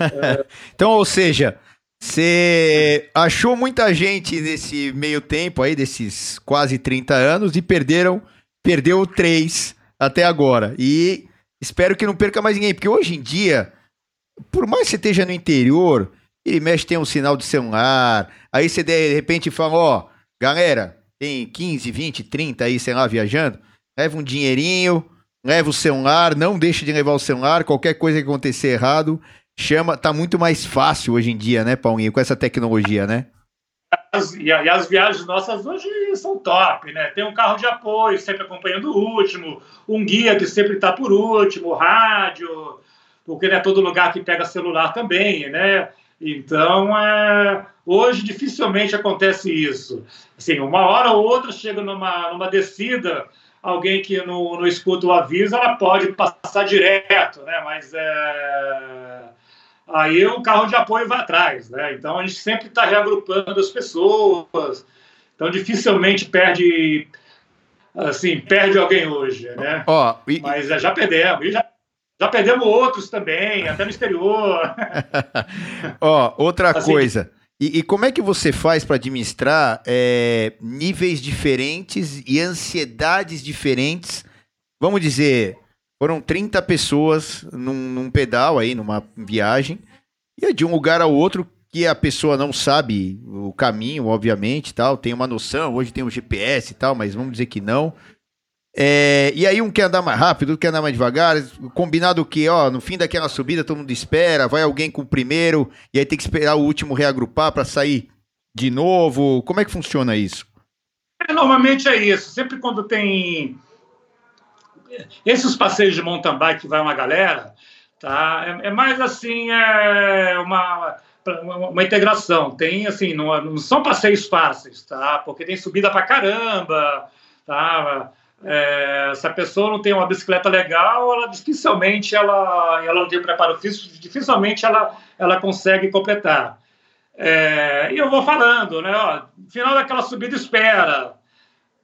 é... então, ou seja, você achou muita gente nesse meio tempo aí, desses quase 30 anos, e perderam, perdeu três até agora. E espero que não perca mais ninguém, porque hoje em dia, por mais que você esteja no interior, ele mexe, tem um sinal de celular. Aí você de repente fala: Ó, galera, tem 15, 20, 30 aí, sei lá, viajando. Leva um dinheirinho, leva o celular, não deixe de levar o celular. Qualquer coisa que acontecer errado, chama. Tá muito mais fácil hoje em dia, né, Paulinho, com essa tecnologia, né? E, as viagens nossas hoje são top, né? Tem um carro de apoio, sempre acompanhando o último, um guia que sempre está por último, rádio, porque não é todo lugar que pega celular também, né? Então, é, hoje dificilmente acontece isso. Assim, uma hora ou outra chega numa, numa descida, alguém que não, não escuta o aviso, ela pode passar direto, né? Mas é, aí o carro de apoio vai atrás, né? Então a gente sempre está reagrupando as pessoas. Então dificilmente perde assim perde alguém hoje, né? Ó, e... Mas é, já perdemos. E já já perdemos outros também, até no exterior. Ó, outra assim, coisa. E, e, como é que você faz para administrar é, níveis diferentes e ansiedades diferentes? Vamos dizer, foram 30 pessoas num, num pedal aí, numa viagem, e é de um lugar ao outro que a pessoa não sabe o caminho, obviamente, tal, tem uma noção, hoje tem um GPS e tal, mas vamos dizer que não. É, e aí um quer andar mais rápido, outro quer andar mais devagar, combinado que, ó, no fim daquela subida todo mundo espera, vai alguém com o primeiro, e aí tem que esperar o último reagrupar para sair de novo. Como é que funciona isso? É, normalmente é isso. Sempre quando tem esses passeios de mountain bike que vai uma galera, tá? É, é mais assim, é uma, uma, integração. Tem assim, não, não são passeios fáceis, tá? Porque tem subida para caramba, tá? É, se a pessoa não tem uma bicicleta legal, ela dificilmente ela, ela não tem preparo físico, dificilmente ela, ela consegue completar. É, e eu vou falando, né? Ó, final daquela subida, espera.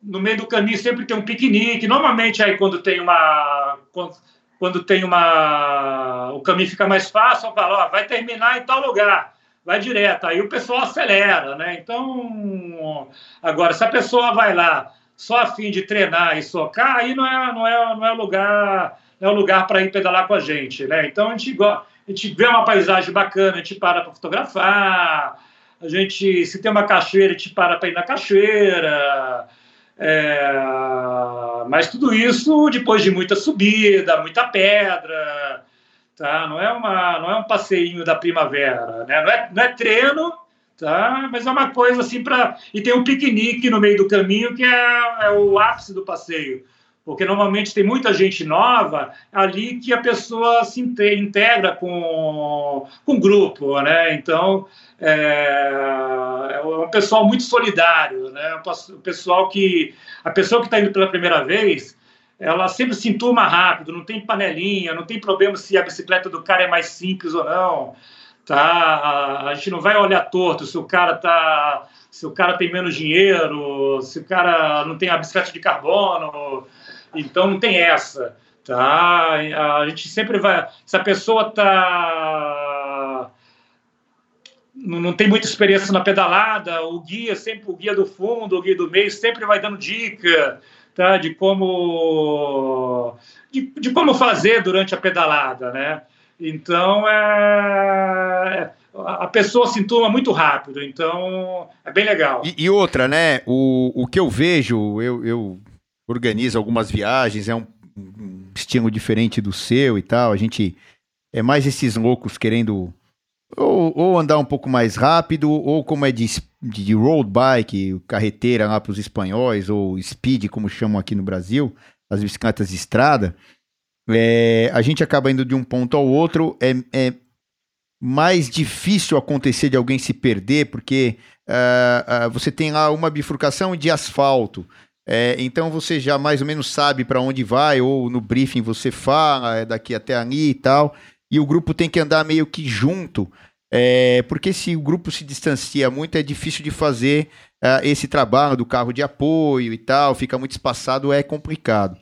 No meio do caminho sempre tem um piquenique. Normalmente aí quando tem uma quando, quando tem uma o caminho fica mais fácil, eu falo, ó, vai terminar em tal lugar, vai direto. Aí o pessoal acelera, né? Então agora se a pessoa vai lá só a fim de treinar e socar, aí não é, não é, não é lugar não é lugar para ir pedalar com a gente, né? Então a gente, a gente vê uma paisagem bacana, a gente para para fotografar, a gente, se tem uma cachoeira, a gente para para ir na cachoeira, é, mas tudo isso depois de muita subida, muita pedra, tá? Não é uma, não é um passeinho da primavera, né? Não é, não é treino, tá? Mas é uma coisa assim para e tem um piquenique no meio do caminho que é, é, o ápice do passeio, porque normalmente tem muita gente nova ali que a pessoa se integra com com grupo, né? Então é, é um pessoal muito solidário, né? O pessoal que a pessoa que está indo pela primeira vez ela sempre se enturma rápido, não tem panelinha, não tem problema se a bicicleta do cara é mais simples ou não tá? A gente não vai olhar torto se o cara tá, se o cara tem menos dinheiro, se o cara não tem a bicicleta de carbono, então não tem essa, tá? A gente sempre vai, se a pessoa tá não tem muita experiência na pedalada, o guia sempre o guia do fundo, o guia do meio sempre vai dando dica, tá? De como de, de como fazer durante a pedalada, né? Então, é, a pessoa se entuma muito rápido, então é bem legal. E, e outra, né? O, o que eu vejo, eu, eu organizo algumas viagens, é um, um estilo diferente do seu e tal. A gente é mais esses loucos querendo ou, ou andar um pouco mais rápido, ou como é de, de road bike, carreteira lá para os espanhóis, ou speed, como chamam aqui no Brasil, as bicicletas de estrada é, a gente acaba indo de um ponto ao outro. É, é mais difícil acontecer de alguém se perder, porque uh, uh, você tem lá uma bifurcação de asfalto. É, então você já mais ou menos sabe para onde vai, ou no briefing você fala, é daqui até ali e tal. E o grupo tem que andar meio que junto. É, porque se o grupo se distancia muito, é difícil de fazer uh, esse trabalho do carro de apoio e tal, fica muito espaçado, é complicado.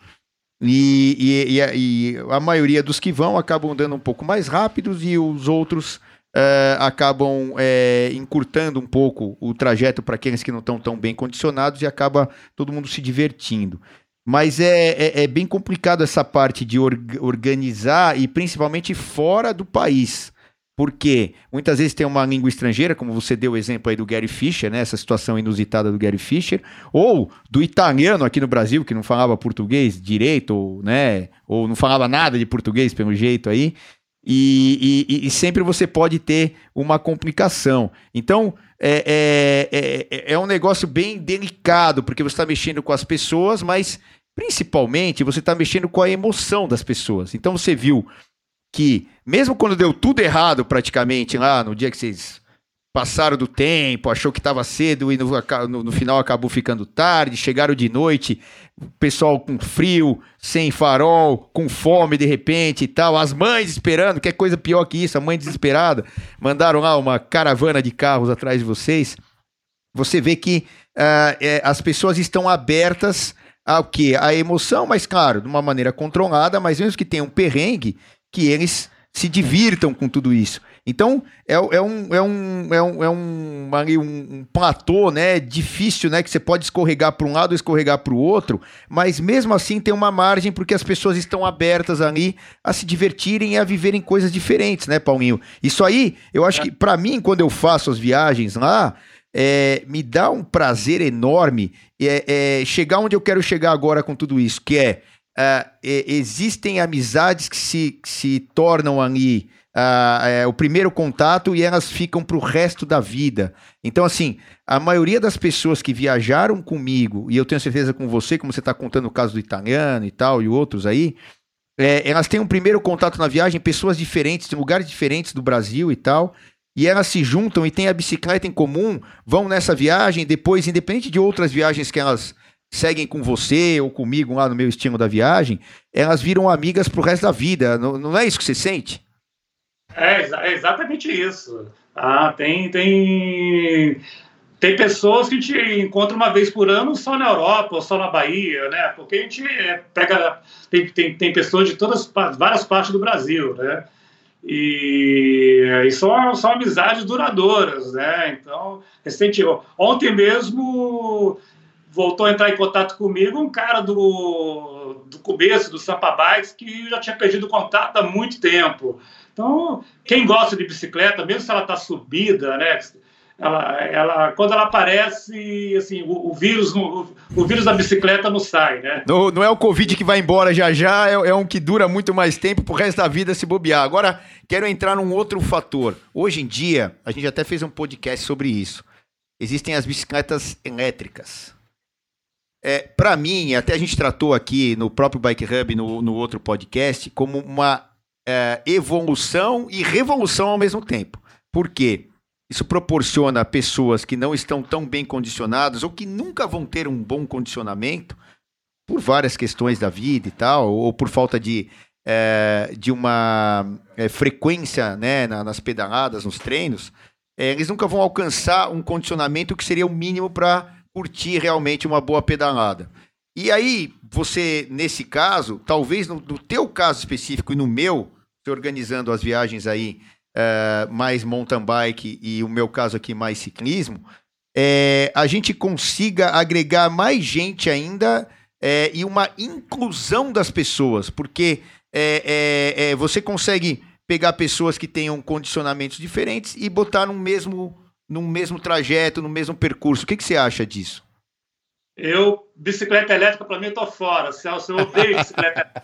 E, e, e, a, e, a, maioria dos que vão acabam dando um pouco mais rápidos e os outros uh, acabam uh, encurtando um pouco o trajeto para aqueles que não estão tão bem condicionados e acaba todo mundo se divertindo. Mas é, é, é bem complicado essa parte de or, organizar e principalmente fora do país. Porque muitas vezes tem uma língua estrangeira, como você deu o exemplo aí do Gary Fischer, né? Essa situação inusitada do Gary Fischer, ou do italiano aqui no Brasil, que não falava português direito, ou, né? Ou não falava nada de português pelo jeito aí. E, e, e sempre você pode ter uma complicação. Então, é, é, é, é um negócio bem delicado, porque você está mexendo com as pessoas, mas principalmente você está mexendo com a emoção das pessoas. Então você viu que, mesmo quando deu tudo errado praticamente lá, no dia que vocês passaram do tempo, achou que estava cedo e no, no, no, final acabou ficando tarde, chegaram de noite, pessoal com frio, sem farol, com fome de repente e tal, as mães esperando, que é coisa pior que isso, a mãe desesperada, mandaram lá uma caravana de carros atrás de vocês. Você vê que uh, é, as pessoas estão abertas ao que? A emoção, mas claro, de uma maneira controlada, mas mesmo que tenha um perrengue, que eles se divirtam com tudo isso. Então, é, é, um, é, um, é, um, é um, ali, um, platô né, difícil, né? Que você pode escorregar para um lado ou escorregar para o outro, mas mesmo assim tem uma margem porque as pessoas estão abertas ali a se divertirem e a viverem coisas diferentes, né, Paulinho? Isso aí, eu acho que, para mim, quando eu faço as viagens lá, é, me dá um prazer enorme é, é, chegar onde eu quero chegar agora com tudo isso, que é uh, existem amizades que se, que se tornam ali uh, uh, o primeiro contato e elas ficam para o resto da vida. Então, assim, a maioria das pessoas que viajaram comigo, e eu tenho certeza com você, como você está contando o caso do italiano e tal, e outros aí, é, elas têm um primeiro contato na viagem, pessoas diferentes, lugares diferentes do Brasil e tal, e elas se juntam e têm a bicicleta em comum, vão nessa viagem, depois, independente de outras viagens que elas seguem com você ou comigo lá no meu estilo da viagem, elas viram amigas pro resto da vida. Não, não é isso que você sente? É, é exatamente isso. Ah, tem, tem, tem pessoas que a gente encontra uma vez por ano só na Europa ou só na Bahia, né? Porque a gente é, pega. Tem, tem, tem pessoas de todas várias partes do Brasil, né? E, e são, são amizades duradouras, né? Então, recente, ontem mesmo voltou a entrar em contato comigo um cara do, do começo do Sampa Bikes que já tinha perdido contato há muito tempo. Então, quem gosta de bicicleta, mesmo se ela está subida, né? Ela, ela, quando ela aparece, assim, o, o vírus, o, o, vírus da bicicleta não sai, né? Não, não é o Covid que vai embora já já, é, é um que dura muito mais tempo pro resto da vida se bobear. Agora, quero entrar num outro fator. Hoje em dia, a gente até fez um podcast sobre isso. Existem as bicicletas elétricas. É, para mim, até a gente tratou aqui no próprio Bike Hub, no, no outro podcast, como uma é, evolução e revolução ao mesmo tempo. Por quê? Isso proporciona a pessoas que não estão tão bem condicionadas ou que nunca vão ter um bom condicionamento por várias questões da vida e tal, ou por falta de é, de uma é, frequência né, na, nas pedaladas, nos treinos, é, eles nunca vão alcançar um condicionamento que seria o mínimo para curtir realmente uma boa pedalada. E aí, você, nesse caso, talvez no, no teu caso específico e no meu, organizando as viagens aí, é, mais mountain bike e o meu caso aqui mais ciclismo, é, a gente consiga agregar mais gente ainda é, e uma inclusão das pessoas, porque é, você consegue pegar pessoas que tenham condicionamentos diferentes e botar no mesmo, num mesmo trajeto, no mesmo percurso. O que, que você acha disso? Eu, bicicleta elétrica, para mim, eu tô fora. Celso, eu odeio bicicleta elétrica.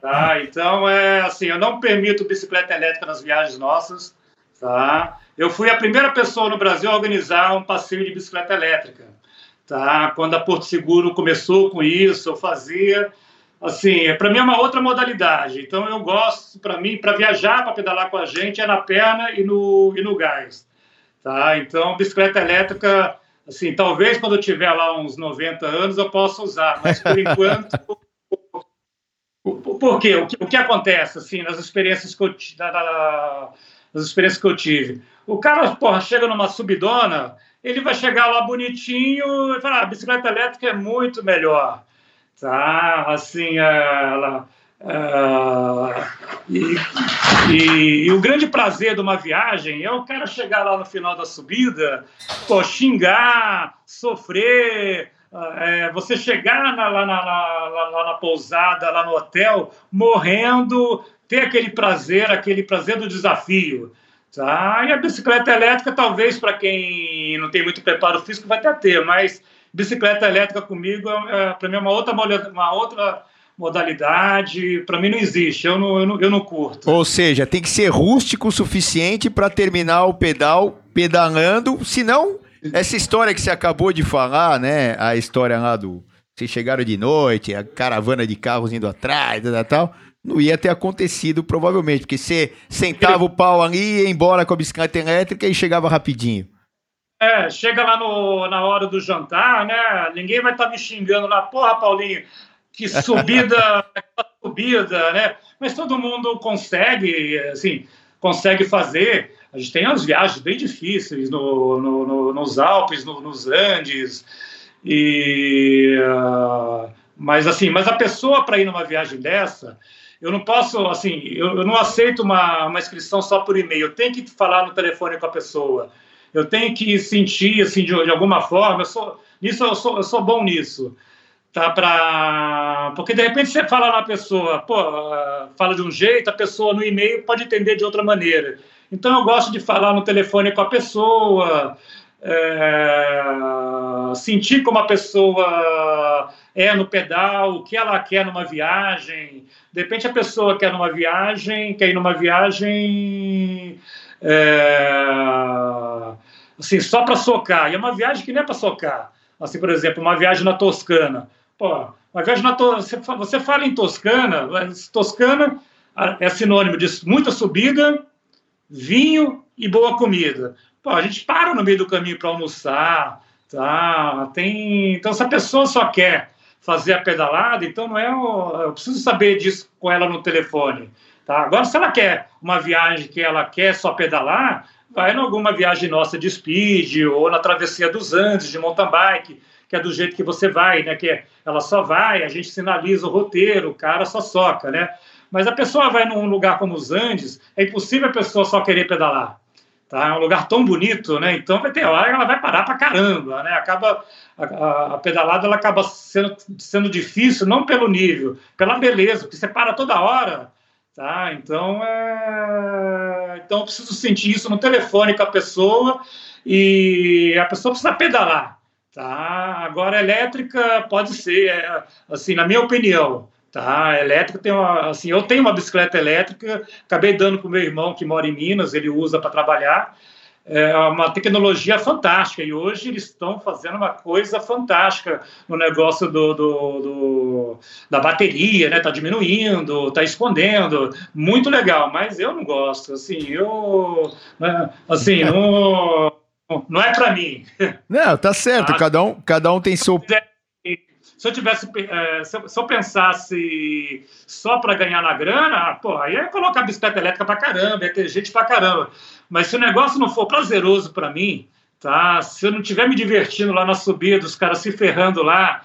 Tá? Então, é assim, eu não permito bicicleta elétrica nas viagens nossas. Tá? Eu fui a primeira pessoa no Brasil a organizar um passeio de bicicleta elétrica. Tá? Quando a Porto Seguro começou com isso, eu fazia. Assim, para mim é uma outra modalidade. Então, eu gosto, para mim, para viajar, para pedalar com a gente, é na perna e no, e no gás. Tá? Então, bicicleta elétrica Assim, talvez quando eu tiver lá uns 90 anos eu possa usar, mas por enquanto. por quê? O que, o que acontece, assim, nas experiências que eu, da, nas experiências que eu tive? O cara, porra, chega numa subidona, ele vai chegar lá bonitinho e falar: ah, a bicicleta elétrica é muito melhor. Tá? Assim, ela Uh, e, e, e, o grande prazer de uma viagem é o cara chegar lá no final da subida, pô, xingar, sofrer, uh, é, você chegar na, lá, na, na, lá na pousada, lá no hotel, morrendo, ter aquele prazer, aquele prazer do desafio. Tá? E a bicicleta elétrica, talvez para quem não tem muito preparo físico, vai até ter, mas bicicleta elétrica comigo, é, é para mim, é uma outra, uma outra modalidade, para mim não existe, eu não, eu, não, eu não curto. Ou seja, tem que ser rústico o suficiente para terminar o pedal pedalando, senão essa história que você acabou de falar, né, a história lá do vocês chegaram de noite, a caravana de carros indo atrás, tal, não ia ter acontecido provavelmente, porque você sentava o pau ali, ia embora com a bicicleta elétrica e chegava rapidinho. É, chega lá no, na hora do jantar, né? Ninguém vai estar tá me xingando lá, porra, Paulinho, que subida, subida, né? Mas todo mundo consegue, assim, consegue fazer. A gente tem umas viagens bem difíceis no, no, no nos Alpes, no, nos Andes, e uh, mas assim, mas a pessoa para ir numa viagem dessa, eu não posso, assim, eu, eu não aceito uma, uma inscrição só por e-mail. Eu tenho que falar no telefone com a pessoa. Eu tenho que sentir, assim, de, de alguma forma. Eu sou, nisso eu sou, eu sou bom nisso tá para porque de repente você fala na pessoa, pô, fala de um jeito, a pessoa no e-mail pode entender de outra maneira. Então eu gosto de falar no telefone com a pessoa, é, sentir como a pessoa é no pedal, o que ela quer numa viagem. De repente a pessoa quer numa viagem, quer ir numa viagem é, assim só para socar. E é uma viagem que não é para socar. Assim, por exemplo, uma viagem na Toscana. Pô, uma viagem na você, você fala em Toscana, Toscana é sinônimo de muita subida, vinho e boa comida. Pô, a gente para no meio do caminho para almoçar, tá? Tem, então se a pessoa só quer fazer a pedalada, então não é, eu preciso saber disso com ela no telefone, tá? Agora se ela quer uma viagem que ela quer só pedalar, vai em alguma viagem nossa de speed ou na travessia dos Andes de mountain bike que é do jeito que você vai, né? Que é, ela só vai, a gente sinaliza o roteiro, o cara só soca, né? Mas a pessoa vai num lugar como os Andes, é impossível a pessoa só querer pedalar. Tá? É um lugar tão bonito, né? Então vai ter hora que ela vai parar para caramba, né? Acaba a, a, a, pedalada ela acaba sendo, sendo difícil não pelo nível, pela beleza, porque você para toda hora, tá? Então é... então eu preciso sentir isso no telefone com a pessoa e a pessoa precisa pedalar. Tá? Agora, elétrica pode ser, é, assim, na minha opinião, tá? Elétrica tem uma, assim, eu tenho uma bicicleta elétrica, acabei dando para o meu irmão que mora em Minas, ele usa para trabalhar. É uma tecnologia fantástica e hoje eles estão fazendo uma coisa fantástica no negócio do, do, do da bateria, né? Tá diminuindo, tá escondendo, muito legal. Mas eu não gosto, assim, eu, né, assim, não não é para mim. Não, tá certo. Ah, cada, um, cada um tem seu. Se eu tivesse, é, se, eu, se, eu, pensasse só para ganhar na grana, pô, aí ia colocar bicicleta elétrica para caramba, ia ter gente para caramba. Mas se o negócio não for prazeroso para mim, tá? Se eu não estiver me divertindo lá na subida, os caras se ferrando lá,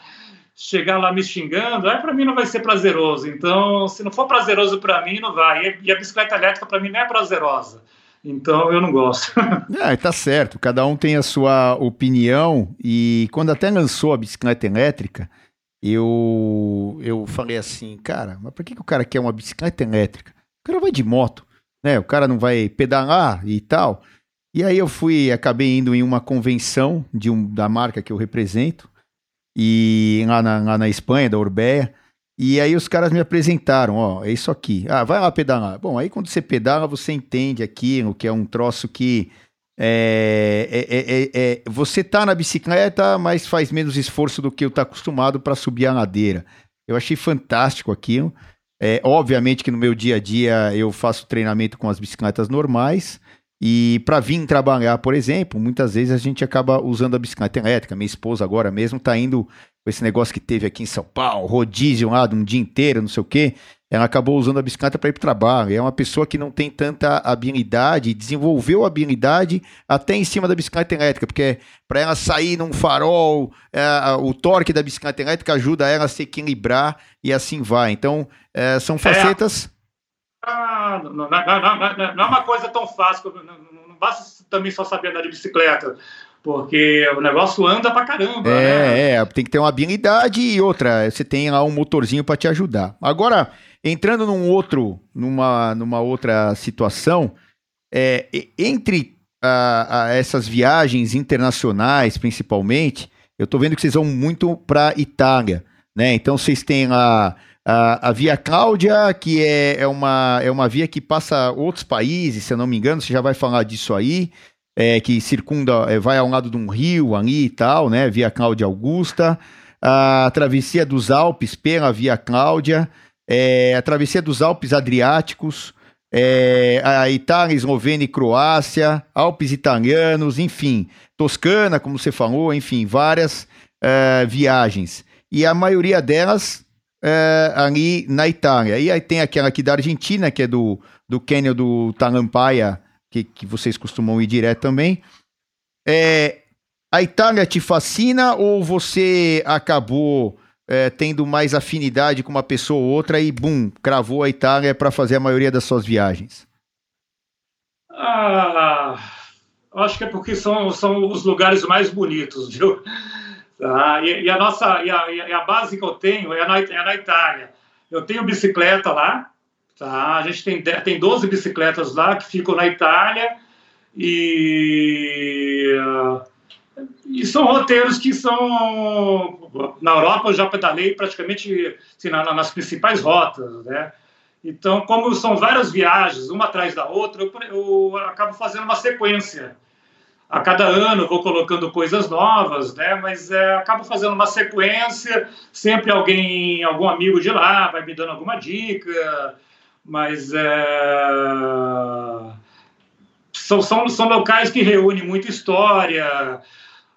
chegar lá me xingando, aí para mim não vai ser prazeroso. Então, se não for prazeroso para mim, não vai. E a bicicleta elétrica para mim não é prazerosa. Então eu não gosto. É, tá certo. Cada um tem a sua opinião. E quando até lançou a bicicleta elétrica, eu, eu falei assim, cara, mas por que, que o cara quer uma bicicleta elétrica? O cara vai de moto, né? O cara não vai pedalar e tal. E aí eu fui, acabei indo em uma convenção de um, da marca que eu represento, e lá na, lá na Espanha, da Urbeia. E aí os caras me apresentaram, ó, é isso aqui. Ah, vai lá pedalar. Bom, aí quando você pedala, você entende aquilo, que é um troço que é, é, é, é você tá na bicicleta, mas faz menos esforço do que eu tá acostumado para subir a ladeira. Eu achei fantástico aquilo. É, obviamente que no meu dia a dia eu faço treinamento com as bicicletas normais. E para vir trabalhar, por exemplo, muitas vezes a gente acaba usando a bicicleta elétrica. Minha esposa agora mesmo está indo esse negócio que teve aqui em São Paulo, rodízio lá de um dia inteiro, não sei o quê. Ela acabou usando a bicicleta para ir para o trabalho. É uma pessoa que não tem tanta habilidade, desenvolveu habilidade até em cima da bicicleta elétrica, porque para ela sair num farol, é, o torque da bicicleta elétrica ajuda ela a se equilibrar e assim vai. Então, é, são facetas. É não, não, não, não, é uma coisa tão fácil, não, basta também só saber andar de bicicleta, porque o negócio anda pra caramba. É, né? é, tem que ter uma habilidade e outra, você tem lá um motorzinho para te ajudar. Agora, entrando num outro, numa, numa outra situação, é, entre a, a essas viagens internacionais, principalmente, eu tô vendo que vocês vão muito para Itália, né? Então vocês têm lá a, a Via Cláudia, que é, é, uma, é uma via que passa outros países, se eu não me engano, você já vai falar disso aí, é, que circunda, é, vai ao lado de um rio ali e tal, né? Via Cláudia Augusta. A travessia dos Alpes pela Via Cláudia, é, a travessia dos Alpes Adriáticos, é, a Itália, Eslovênia e Croácia, Alpes italianos, enfim, Toscana, como você falou, enfim, várias é, viagens. E a maioria delas é, ali na Itália. E aí tem aquela aqui da Argentina, que é do, do Canyon do Talampaia, que, que vocês costumam ir direto também. É, a Itália te fascina ou você acabou é, tendo mais afinidade com uma pessoa ou outra e, bum, cravou a Itália para fazer a maioria das suas viagens? Ah, acho que é porque são, são os lugares mais bonitos, viu? Tá? E, e, a nossa e a, e a, base que eu tenho é na, é na Itália. Eu tenho bicicleta lá, tá? A gente tem, tem 12 bicicletas lá que ficam na Itália e, e são roteiros que são na Europa eu já pedalei praticamente assim, na, nas principais rotas, né? Então, como são várias viagens, uma atrás da outra, eu, eu acabo fazendo uma sequência a cada ano vou colocando coisas novas, né? Mas é, acabo fazendo uma sequência, sempre alguém, algum amigo de lá vai me dando alguma dica, mas é, são, são, são locais que reúnem muita história,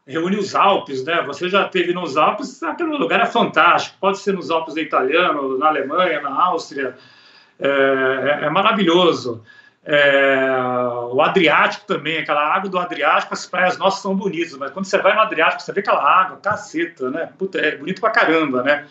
reúne os Alpes, né? Você já teve nos Alpes, aquele lugar é fantástico. Pode ser nos Alpes italiano, na Alemanha, na Áustria, é, é, é maravilhoso. É, o Adriático também, aquela água do Adriático, as praias nossas são bonitas, mas quando você vai no Adriático, você vê aquela água, caceta, né? Puta, é bonito pra caramba, né?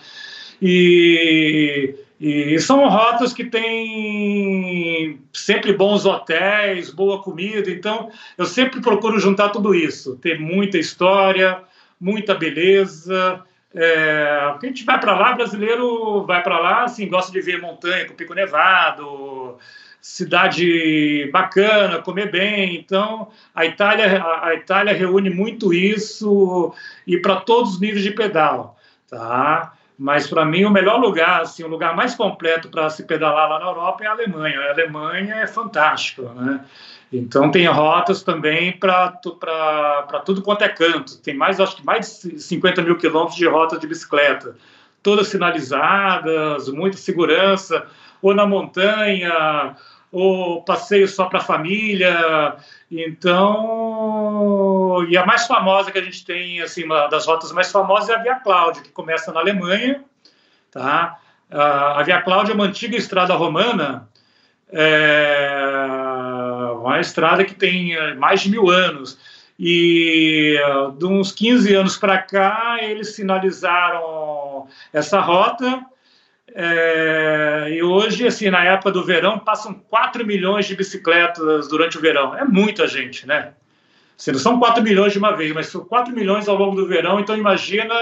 E, e são rotas que têm sempre bons hotéis, boa comida, então eu sempre procuro juntar tudo isso, ter muita história, muita beleza. É, a gente vai para lá, brasileiro vai para lá, assim, gosta de ver montanha com pico nevado, cidade bacana, comer bem. Então, a Itália, a Itália reúne muito isso e para todos os níveis de pedal, tá? Mas para mim o melhor lugar, assim, o lugar mais completo para se pedalar lá na Europa é a Alemanha. A Alemanha é fantástico, né? Então tem rotas também para tudo quanto é canto. Tem mais, acho que mais de 50 mil quilômetros de rotas de bicicleta, todas sinalizadas, muita segurança, ou na montanha, ou passeio só para família. Então, e a mais famosa que a gente tem, assim, uma das rotas mais famosas é a Via Cláudia, que começa na Alemanha, tá? A Via Cláudia é uma antiga estrada romana, é uma estrada que tem eh, mais de mil anos. E de uns 15 anos para cá, eles sinalizaram essa rota é, e hoje, assim, na época do verão, passam 4 milhões de bicicletas durante o verão. É muita gente, né? Assim, não são 4 milhões de uma vez, mas são 4 milhões ao longo do verão. Então, imagina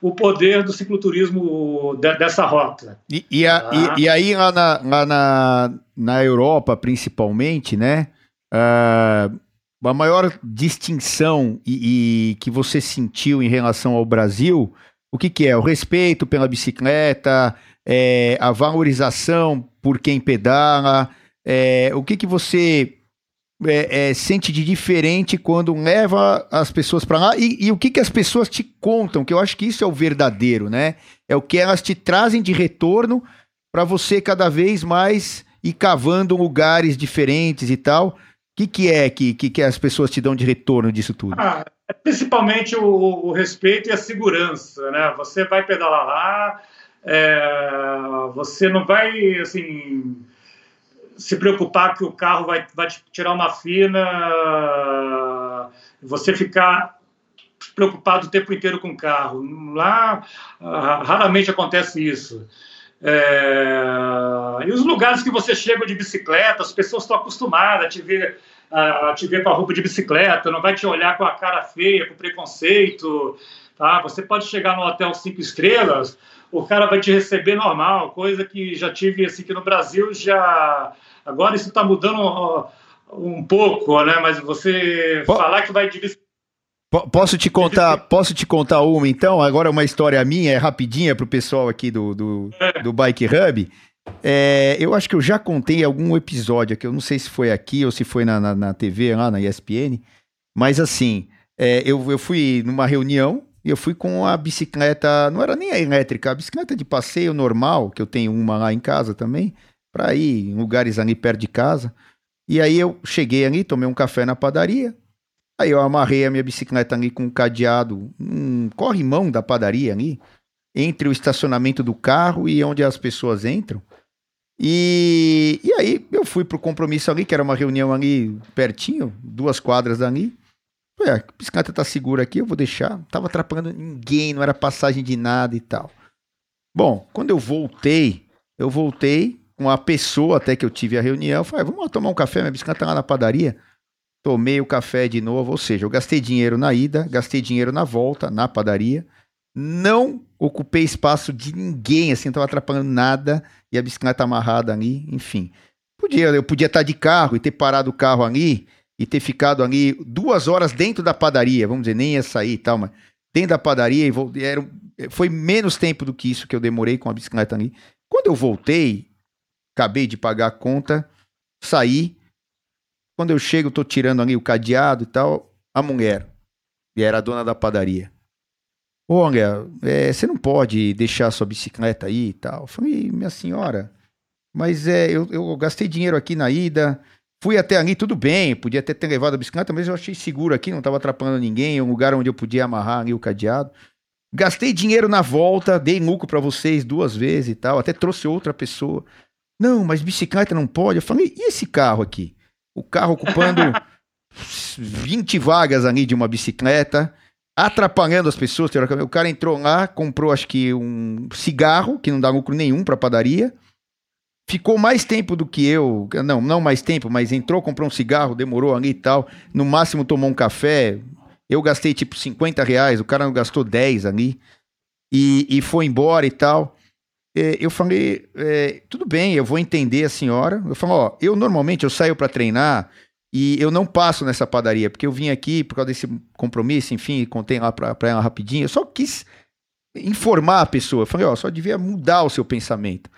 o poder do cicloturismo de, dessa rota. E, e, a, ah. e, e aí, lá, na, lá na, na Europa, principalmente, né? Uh, a maior distinção e, e, que você sentiu em relação ao Brasil, o que, que é? O respeito pela bicicleta, é, a valorização por quem pedala, é, o que, que você é, é sente de diferente quando leva as pessoas para lá e, e, o que, que as pessoas te contam, que eu acho que isso é o verdadeiro, né? É o que elas te trazem de retorno para você cada vez mais ir cavando lugares diferentes e tal. O que, que é que, que, que as pessoas te dão de retorno disso tudo? Ah, é principalmente o, o respeito e a segurança, né? Você vai pedalar lá, é, você não vai assim se preocupar que o carro vai, vai te tirar uma fina, você ficar preocupado o tempo inteiro com o carro. Lá raramente acontece isso. É, e os lugares que você chega de bicicleta, as pessoas estão acostumadas a te ver a te ver com a roupa de bicicleta, não vai te olhar com a cara feia, com preconceito, tá? Você pode chegar no hotel cinco estrelas, o cara vai te receber normal, coisa que já tive assim que no Brasil já agora isso está mudando um pouco, né? Mas você falar que vai de Posso te contar, posso te contar uma então? Agora uma história minha, é rapidinha para o pessoal aqui do, do, é. do Bike Hub. É, eu acho que eu já contei algum episódio aqui, eu não sei se foi aqui ou se foi na, na, na TV, lá na ESPN, mas assim, é, eu, eu fui numa reunião e eu fui com a bicicleta, não era nem a elétrica, a bicicleta de passeio normal, que eu tenho uma lá em casa também, para ir em lugares ali perto de casa. E aí eu cheguei ali, tomei um café na padaria. Aí eu amarrei a minha bicicleta ali com um cadeado, um corrimão da padaria ali, entre o estacionamento do carro e onde as pessoas entram. E, e aí eu fui pro compromisso ali, que era uma reunião ali pertinho, duas quadras dali. Ué, a bicicleta tá segura aqui, eu vou deixar. Não tava atrapalhando ninguém, não era passagem de nada e tal. Bom, quando eu voltei, eu voltei com a pessoa até que eu tive a reunião. Falei, vamos lá tomar um café, minha bicicleta tá lá na padaria. Tomei o café de novo, ou seja, eu gastei dinheiro na ida, gastei dinheiro na volta, na padaria. Não ocupei espaço de ninguém, assim, não tava atrapalhando nada. E a bicicleta amarrada ali, enfim. Podia, eu podia estar de carro e ter parado o carro ali e ter ficado ali duas horas dentro da padaria, vamos dizer, nem ia sair e tal, mas dentro da padaria, e era, foi menos tempo do que isso que eu demorei com a bicicleta ali. Quando eu voltei, acabei de pagar a conta, saí. Quando eu chego, tô tirando ali o cadeado e tal, a mulher, e era a dona da padaria. Olha, é, você não pode deixar sua bicicleta aí e tal. Eu falei, minha senhora, mas é, eu, eu gastei dinheiro aqui na ida, Fui até ali, tudo bem, podia até ter levado a bicicleta, mas eu achei seguro aqui, não estava atrapalhando ninguém, é um lugar onde eu podia amarrar ali o cadeado. Gastei dinheiro na volta, dei lucro para vocês duas vezes e tal, até trouxe outra pessoa. Não, mas bicicleta não pode. Eu falei, e esse carro aqui? O carro ocupando 20 vagas ali de uma bicicleta, atrapalhando as pessoas. O cara entrou lá, comprou acho que um cigarro, que não dá lucro nenhum para padaria ficou mais tempo do que eu, não, não mais tempo, mas entrou, comprou um cigarro, demorou ali e tal, no máximo tomou um café, eu gastei tipo 50 reais, o cara gastou 10 ali, e, e foi embora e tal. É, eu falei, é, tudo bem, eu vou entender a senhora. Eu falei, ó, eu normalmente eu saio para treinar e eu não passo nessa padaria, porque eu vim aqui por causa desse compromisso, enfim, contei lá pra, pra ela rapidinho, eu só quis informar a pessoa. Eu falei, ó, só devia mudar o seu pensamento.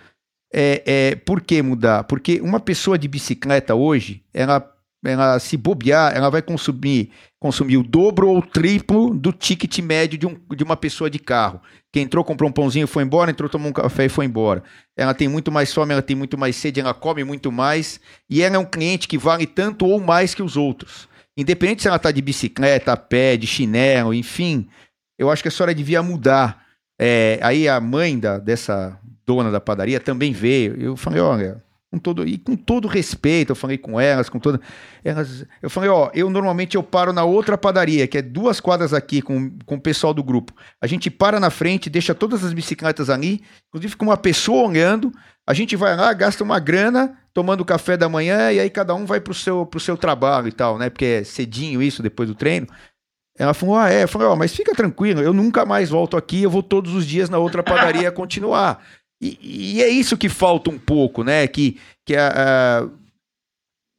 É, é, por que mudar? Porque uma pessoa de bicicleta hoje, ela ela se bobear, ela vai consumir, consumir o dobro ou o triplo do ticket médio de, um, de uma pessoa de carro. Quem entrou, comprou um pãozinho, foi embora, entrou, tomou um café e foi embora. Ela tem muito mais fome, ela tem muito mais sede, ela come muito mais. E ela é um cliente que vale tanto ou mais que os outros. Independente se ela está de bicicleta, a pé, de chinelo, enfim, eu acho que a senhora devia mudar. É, aí a mãe da, dessa dona da padaria também veio. Eu falei, olha, com todo, e com todo respeito, eu falei com elas, com toda. Elas, eu falei, ó, eu normalmente eu paro na outra padaria, que é duas quadras aqui com, com o pessoal do grupo. A gente para na frente, deixa todas as bicicletas ali, inclusive com uma pessoa olhando. A gente vai lá, gasta uma grana tomando café da manhã e aí cada um vai pro seu, pro seu trabalho e tal, né? Porque é cedinho isso, depois do treino. Ela falou, ah, é. Eu falei, ó, mas fica tranquilo, eu nunca mais volto aqui, eu vou todos os dias na outra padaria continuar. E, e, é isso que falta um pouco, né? Que, que a, a,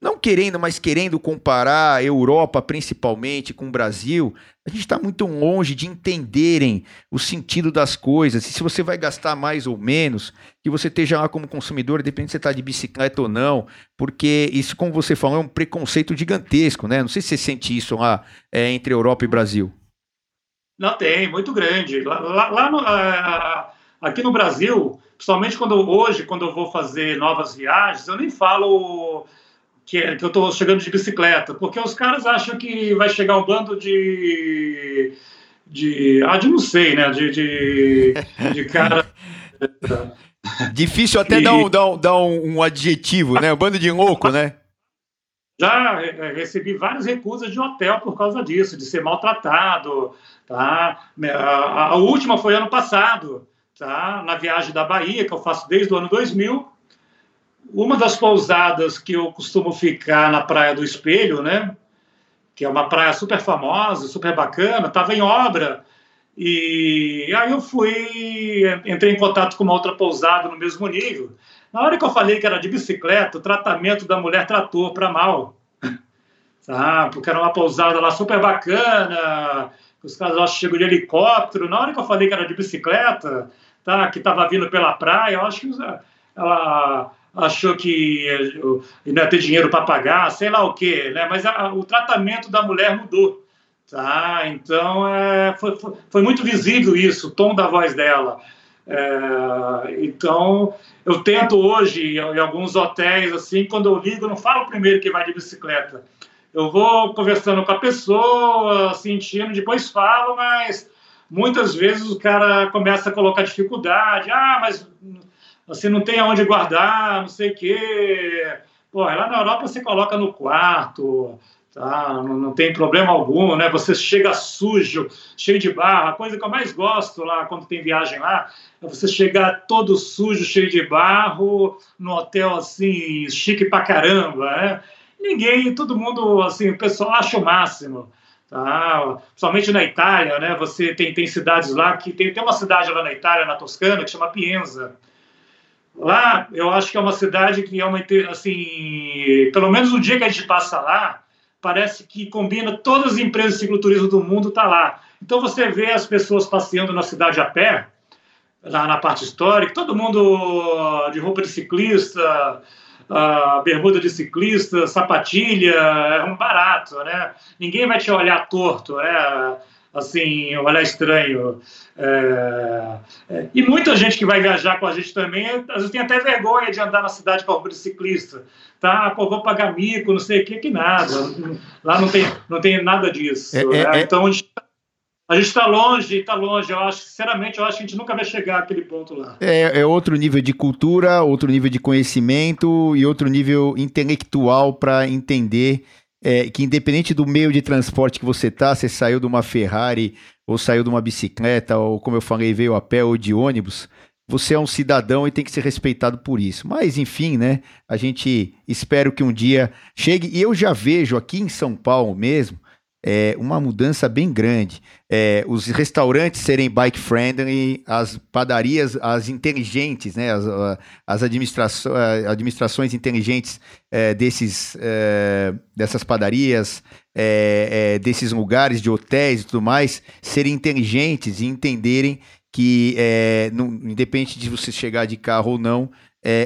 não querendo, mas querendo comparar a Europa principalmente com o Brasil, a gente está muito longe de entenderem o sentido das coisas. E se você vai gastar mais ou menos, que você esteja lá como consumidor, depende se você está de bicicleta ou não, porque isso, como você falou, é um preconceito gigantesco, né? Não sei se você sente isso lá é, entre Europa e Brasil. Não tem, muito grande. Lá, lá, lá no, uh, aqui no Brasil, Principalmente quando hoje, quando eu vou fazer novas viagens, eu nem falo que, é, que eu estou chegando de bicicleta, porque os caras acham que vai chegar um bando de. de ah, de não sei, né? De, de, de cara. Difícil até e... dar, um, dar, um, dar um adjetivo, né? Um bando de louco, né? Já é, recebi várias recusas de hotel por causa disso, de ser maltratado. Tá? A, a última foi ano passado tá? na viagem da Bahia, que eu faço desde o ano 2000. Uma das pousadas que eu costumo ficar na Praia do Espelho, né? que é uma praia super famosa, super bacana, estava em obra. E aí eu fui, entrei em contato com uma outra pousada no mesmo nível. Na hora que eu falei que era de bicicleta, o tratamento da mulher tratou para mal. Tá? Porque era uma pousada lá super bacana, os caras chegam de helicóptero. Na hora que eu falei que era de bicicleta, tá, que estava vindo pela praia, eu acho que ela achou que não ia ter dinheiro para pagar, sei lá o quê, né? Mas a, o tratamento da mulher mudou, tá? Então é, foi, foi, foi, muito visível isso, o tom da voz dela. É, então eu tento hoje em alguns hotéis assim, quando eu ligo, eu não falo primeiro que vai de bicicleta. Eu vou conversando com a pessoa, sentindo, depois falo, mas muitas vezes o cara começa a colocar dificuldade. Ah, mas você não tem aonde guardar, não sei o quê. Pô, lá na Europa você coloca no quarto, tá? Não, não, tem problema algum, né? Você chega sujo, cheio de barra. A coisa que eu mais gosto lá quando tem viagem lá é você chegar todo sujo, cheio de barro, no hotel assim, chique pra caramba, né? Ninguém, todo mundo, assim, o pessoal acha o máximo. Tá? Principalmente na Itália, né? Você tem, tem cidades lá que tem, tem uma cidade lá na Itália, na Toscana, que chama Pienza. Lá, eu acho que é uma cidade que é uma assim, pelo menos o dia que a gente passa lá, parece que combina todas as empresas de cicloturismo do mundo tá lá. Então você vê as pessoas passeando na cidade a pé, lá na parte histórica, todo mundo de roupa de ciclista, uh, bermuda de ciclista, sapatilha, é um barato, né? Ninguém vai te olhar torto, né? Assim, olhar estranho. É, é, e muita gente que vai viajar com a gente também, às vezes tem até vergonha de andar na cidade com a roupa de ciclista. Tá, pô, vou pagar mico, não sei o que, que nada. Lá não tem, não tem nada disso. É, né? É, é. Então, a gente a gente está longe, está longe. Eu acho, sinceramente, eu acho que a gente nunca vai chegar àquele ponto lá. É, é outro nível de cultura, outro nível de conhecimento e outro nível intelectual para entender é, que independente do meio de transporte que você tá, você saiu de uma Ferrari ou saiu de uma bicicleta ou como eu falei veio a pé ou de ônibus, você é um cidadão e tem que ser respeitado por isso. Mas enfim, né? A gente espera que um dia chegue e eu já vejo aqui em São Paulo mesmo é, uma mudança bem grande. É, os restaurantes serem bike friendly, as padarias, as inteligentes, né, as, as administrações, administrações inteligentes é, desses, é, dessas padarias, é, é, desses lugares de hotéis e tudo mais, serem inteligentes e entenderem que, não, independente de você chegar de carro ou não,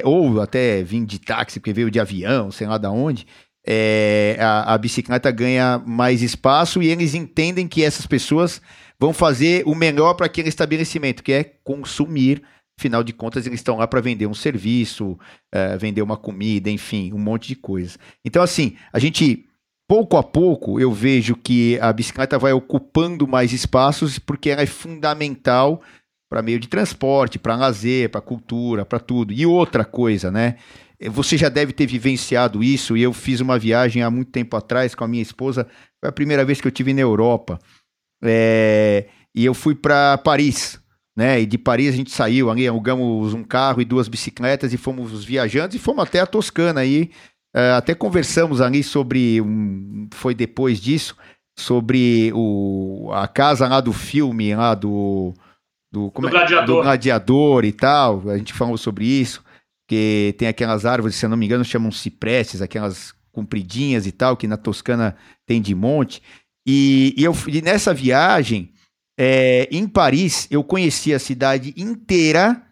ou até vir de táxi, porque veio de avião, sei lá da onde, é, a, a bicicleta ganha mais espaço e eles entendem que essas pessoas vão fazer o melhor para aquele estabelecimento, que é consumir. Afinal de contas, eles estão lá para vender um serviço, uh, vender uma comida, enfim, um monte de coisas. Então, assim, a gente, pouco a pouco, eu vejo que a bicicleta vai ocupando mais espaços porque ela é fundamental para meio de transporte, para lazer, para cultura, para tudo. E outra coisa, né? Você já deve ter vivenciado isso, e eu fiz uma viagem há muito tempo atrás com a minha esposa, foi a primeira vez que eu tive na Europa. É, e eu fui para Paris, né? E de Paris a gente saiu, ali alugamos um carro e duas bicicletas e fomos viajando e fomos até a Toscana aí. É, até conversamos ali sobre, um, foi depois disso, sobre o, a casa lá do filme, lá do, do, do, é, gladiador. do gladiador e tal. A gente falou sobre isso, que tem aquelas árvores, se eu não me engano, chamam ciprestes, aquelas compridinhas e tal, que na Toscana tem de monte. E, e, eu, e nessa viagem, é, em Paris, eu conheci a cidade inteira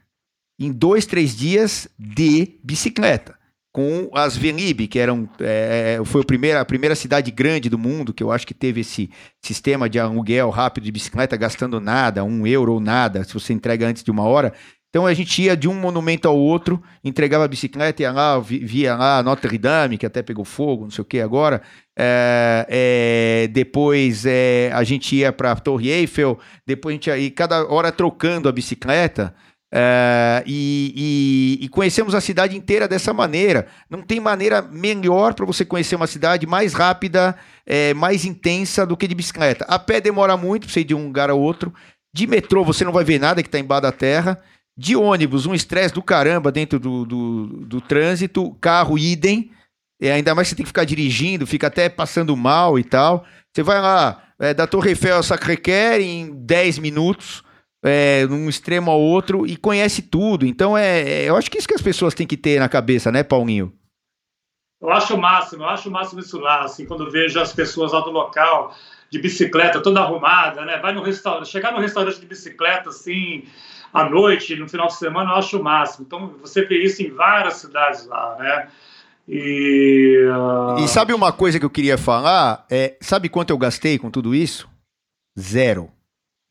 em dois, três dias de bicicleta. Com as Venib, que eram, é, foi a primeira, a primeira cidade grande do mundo, que eu acho que teve esse sistema de aluguel rápido de bicicleta, gastando nada, um euro ou nada, se você entrega antes de uma hora. Então a gente ia de um monumento ao outro, entregava a bicicleta, ia lá, via lá Notre Dame, que até pegou fogo, não sei o que agora. É, é, depois é, a gente ia para a Torre Eiffel, depois a gente ia e cada hora trocando a bicicleta. É, e, e, e, conhecemos a cidade inteira dessa maneira. Não tem maneira melhor para você conhecer uma cidade mais rápida, é, mais intensa do que de bicicleta. A pé demora muito para você ir de um lugar ao outro. De metrô você não vai ver nada que está embaixo da terra. De ônibus, um estresse do caramba dentro do, do, do trânsito, carro idem, e ainda mais você tem que ficar dirigindo, fica até passando mal e tal. Você vai lá, é, da Torre Eiffel ao Sacré-Cœur em 10 minutos, é, num extremo ao outro, e conhece tudo. Então, é, é, eu acho que isso que as pessoas têm que ter na cabeça, né, Paulinho? Eu acho o máximo, eu acho o máximo isso lá, assim, quando vejo as pessoas lá do local, de bicicleta, toda arrumada, né? Vai no restaurante, chegar no restaurante de bicicleta, assim, à noite, no final de semana, eu acho o máximo. Então, você vê isso em várias cidades lá, né? E, uh... e sabe uma coisa que eu queria falar? É, sabe quanto eu gastei com tudo isso? Zero.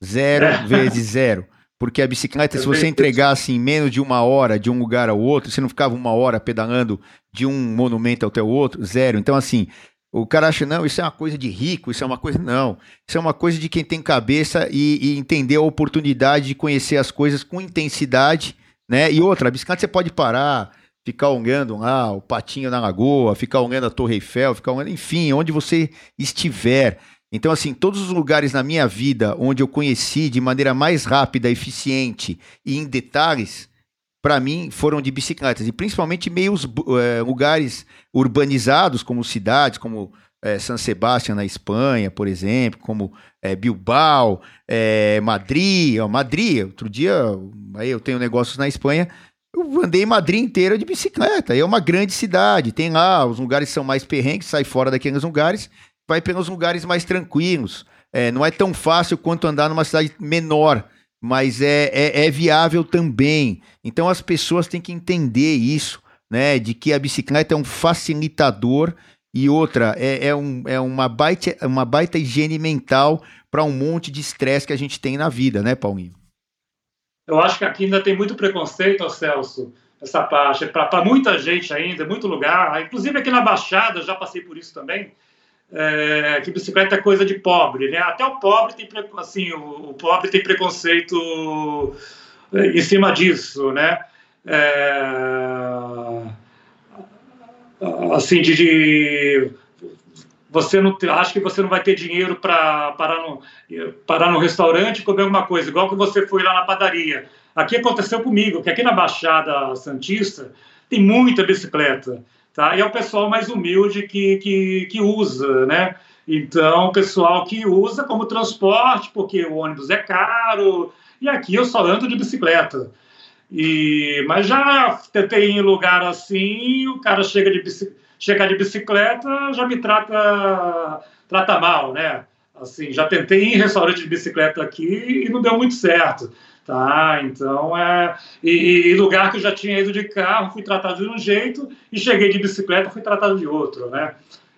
Zero é. vezes zero. Porque a bicicleta, se você entregasse em menos de uma hora de um lugar ao outro, você não ficava uma hora pedalando de um monumento até o outro, zero. Então, assim, o cara acha, não, isso é uma coisa de rico, isso é uma coisa. Não. Isso é uma coisa de quem tem cabeça e, e entender a oportunidade de conhecer as coisas com intensidade, né? E outra, a bicicleta você pode parar, ficar olhando lá o patinho na lagoa, ficar olhando a Torre Eiffel, ficar olhando, enfim, onde você estiver. Então, assim, todos os lugares na minha vida onde eu conheci de maneira mais rápida, eficiente e em detalhes, para mim, foram de bicicletas. E principalmente meios é, lugares urbanizados, como cidades, como é, San Sebastián na Espanha, por exemplo, como é, Bilbao, é, Madrid. Ó, Madrid, outro dia, aí eu tenho negócios na Espanha, eu andei Madrid inteira de bicicleta. É uma grande cidade, tem lá, os lugares são mais perrengues, sai fora daqueles lugares, vai pelos lugares mais tranquilos. É, não é tão fácil quanto andar numa cidade menor mas é, é, é, viável também. Então as pessoas têm que entender isso, né? De que a bicicleta é um facilitador e outra é, é, um, é uma, baita, uma baita higiene mental para um monte de estresse que a gente tem na vida, né, Paulinho? Eu acho que aqui ainda tem muito preconceito, Celso, essa parte. Para muita gente ainda, muito lugar, inclusive aqui na Baixada, já passei por isso também é, que bicicleta é coisa de pobre, né? Até o pobre tem assim, o, o pobre tem preconceito é, em cima disso, né? É, assim de, de, você não acho que você não vai ter dinheiro para parar no parar no restaurante comer alguma coisa, igual que você foi lá na padaria. Aqui aconteceu comigo, que aqui na Baixada Santista tem muita bicicleta. Tá? E é o pessoal mais humilde que, que, que usa, né? Então, o pessoal que usa como transporte, porque o ônibus é caro, e aqui eu só ando de bicicleta. E, mas já tentei em lugar assim, o cara chega de, chega de bicicleta, já me trata, trata mal, né? Assim, já tentei ir em restaurante de bicicleta aqui e não deu muito certo. Tá, então é. E, e, lugar que eu já tinha ido de carro, fui tratado de um jeito, e cheguei de bicicleta, fui tratado de outro, né?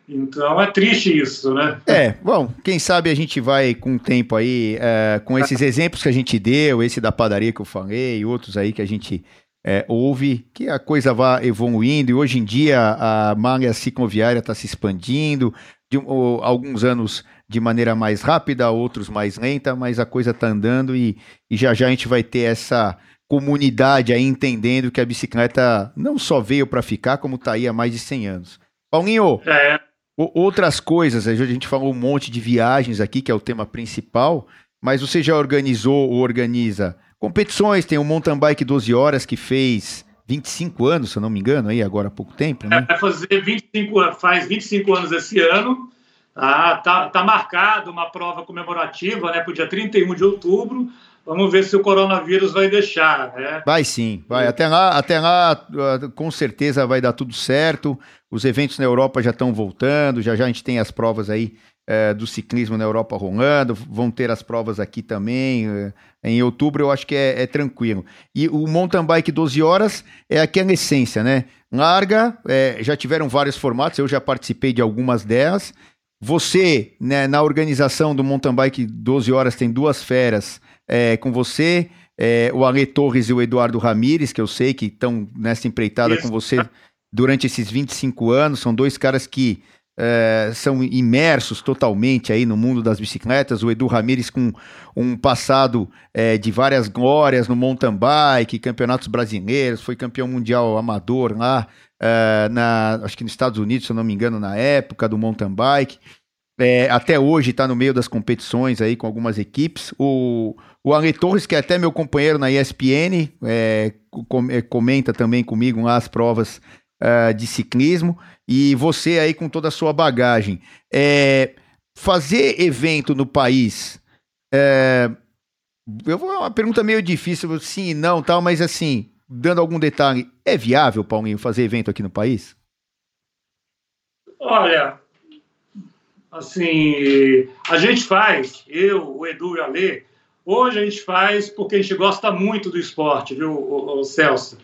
Então é triste isso, né? É, bom, quem sabe a gente vai com o tempo aí, é, com esses exemplos que a gente deu, esse da padaria que eu falei, e outros aí que a gente é, ouve, que a coisa vá evoluindo, e hoje em dia a malha cicloviária está se expandindo, de alguns anos de maneira mais rápida, outros mais lenta, mas a coisa está andando e, e já já a gente vai ter essa comunidade aí entendendo que a bicicleta não só veio para ficar, como está aí há mais de 100 anos. Paulinho, é. outras coisas, a gente falou um monte de viagens aqui, que é o tema principal, mas você já organizou ou organiza competições, tem o Mountain Bike 12 Horas que fez 25 anos, se eu não me engano, aí agora há pouco tempo, né? Vai fazer 25, faz 25 anos esse ano. Ah, tá, tá marcado uma prova comemorativa, né, para o dia 31 de outubro. Vamos ver se o coronavírus vai deixar, né? Vai sim, vai. Até lá, até lá, ah, com certeza vai dar tudo certo. Os eventos na Europa já estão voltando, já já a gente tem as provas aí é, do ciclismo na Europa rolando, vão ter as provas aqui também. É, em outubro eu acho que é, é, tranquilo. E o mountain bike 12 horas é aquela essência, né? Larga, é, já tiveram vários formatos, eu já participei de algumas delas. Você, né, na organização do mountain bike 12 horas, tem duas feras é, com você, é, o Ale Torres e o Eduardo Ramires, que eu sei que estão nessa empreitada Isso. com você durante esses 25 anos. São dois caras que é, são imersos totalmente aí no mundo das bicicletas. O Edu Ramires com um passado é, de várias glórias no mountain bike, campeonatos brasileiros, foi campeão mundial amador lá, é, na, acho que nos Estados Unidos, se eu não me engano, na época do mountain bike. É, até hoje está no meio das competições aí com algumas equipes. O, o Ale Torres, que é até meu companheiro na ESPN, é, é, comenta também comigo lá as provas uh, de ciclismo e você aí com toda a sua bagagem. É, fazer evento no país. É, eu vou uma pergunta meio difícil, sim não, tal, mas assim, dando algum detalhe, é viável, Paulinho, fazer evento aqui no país? Olha, assim, a gente faz, eu, o Edu e a Lê, hoje a gente faz porque a gente gosta muito do esporte, viu, o, o Celso?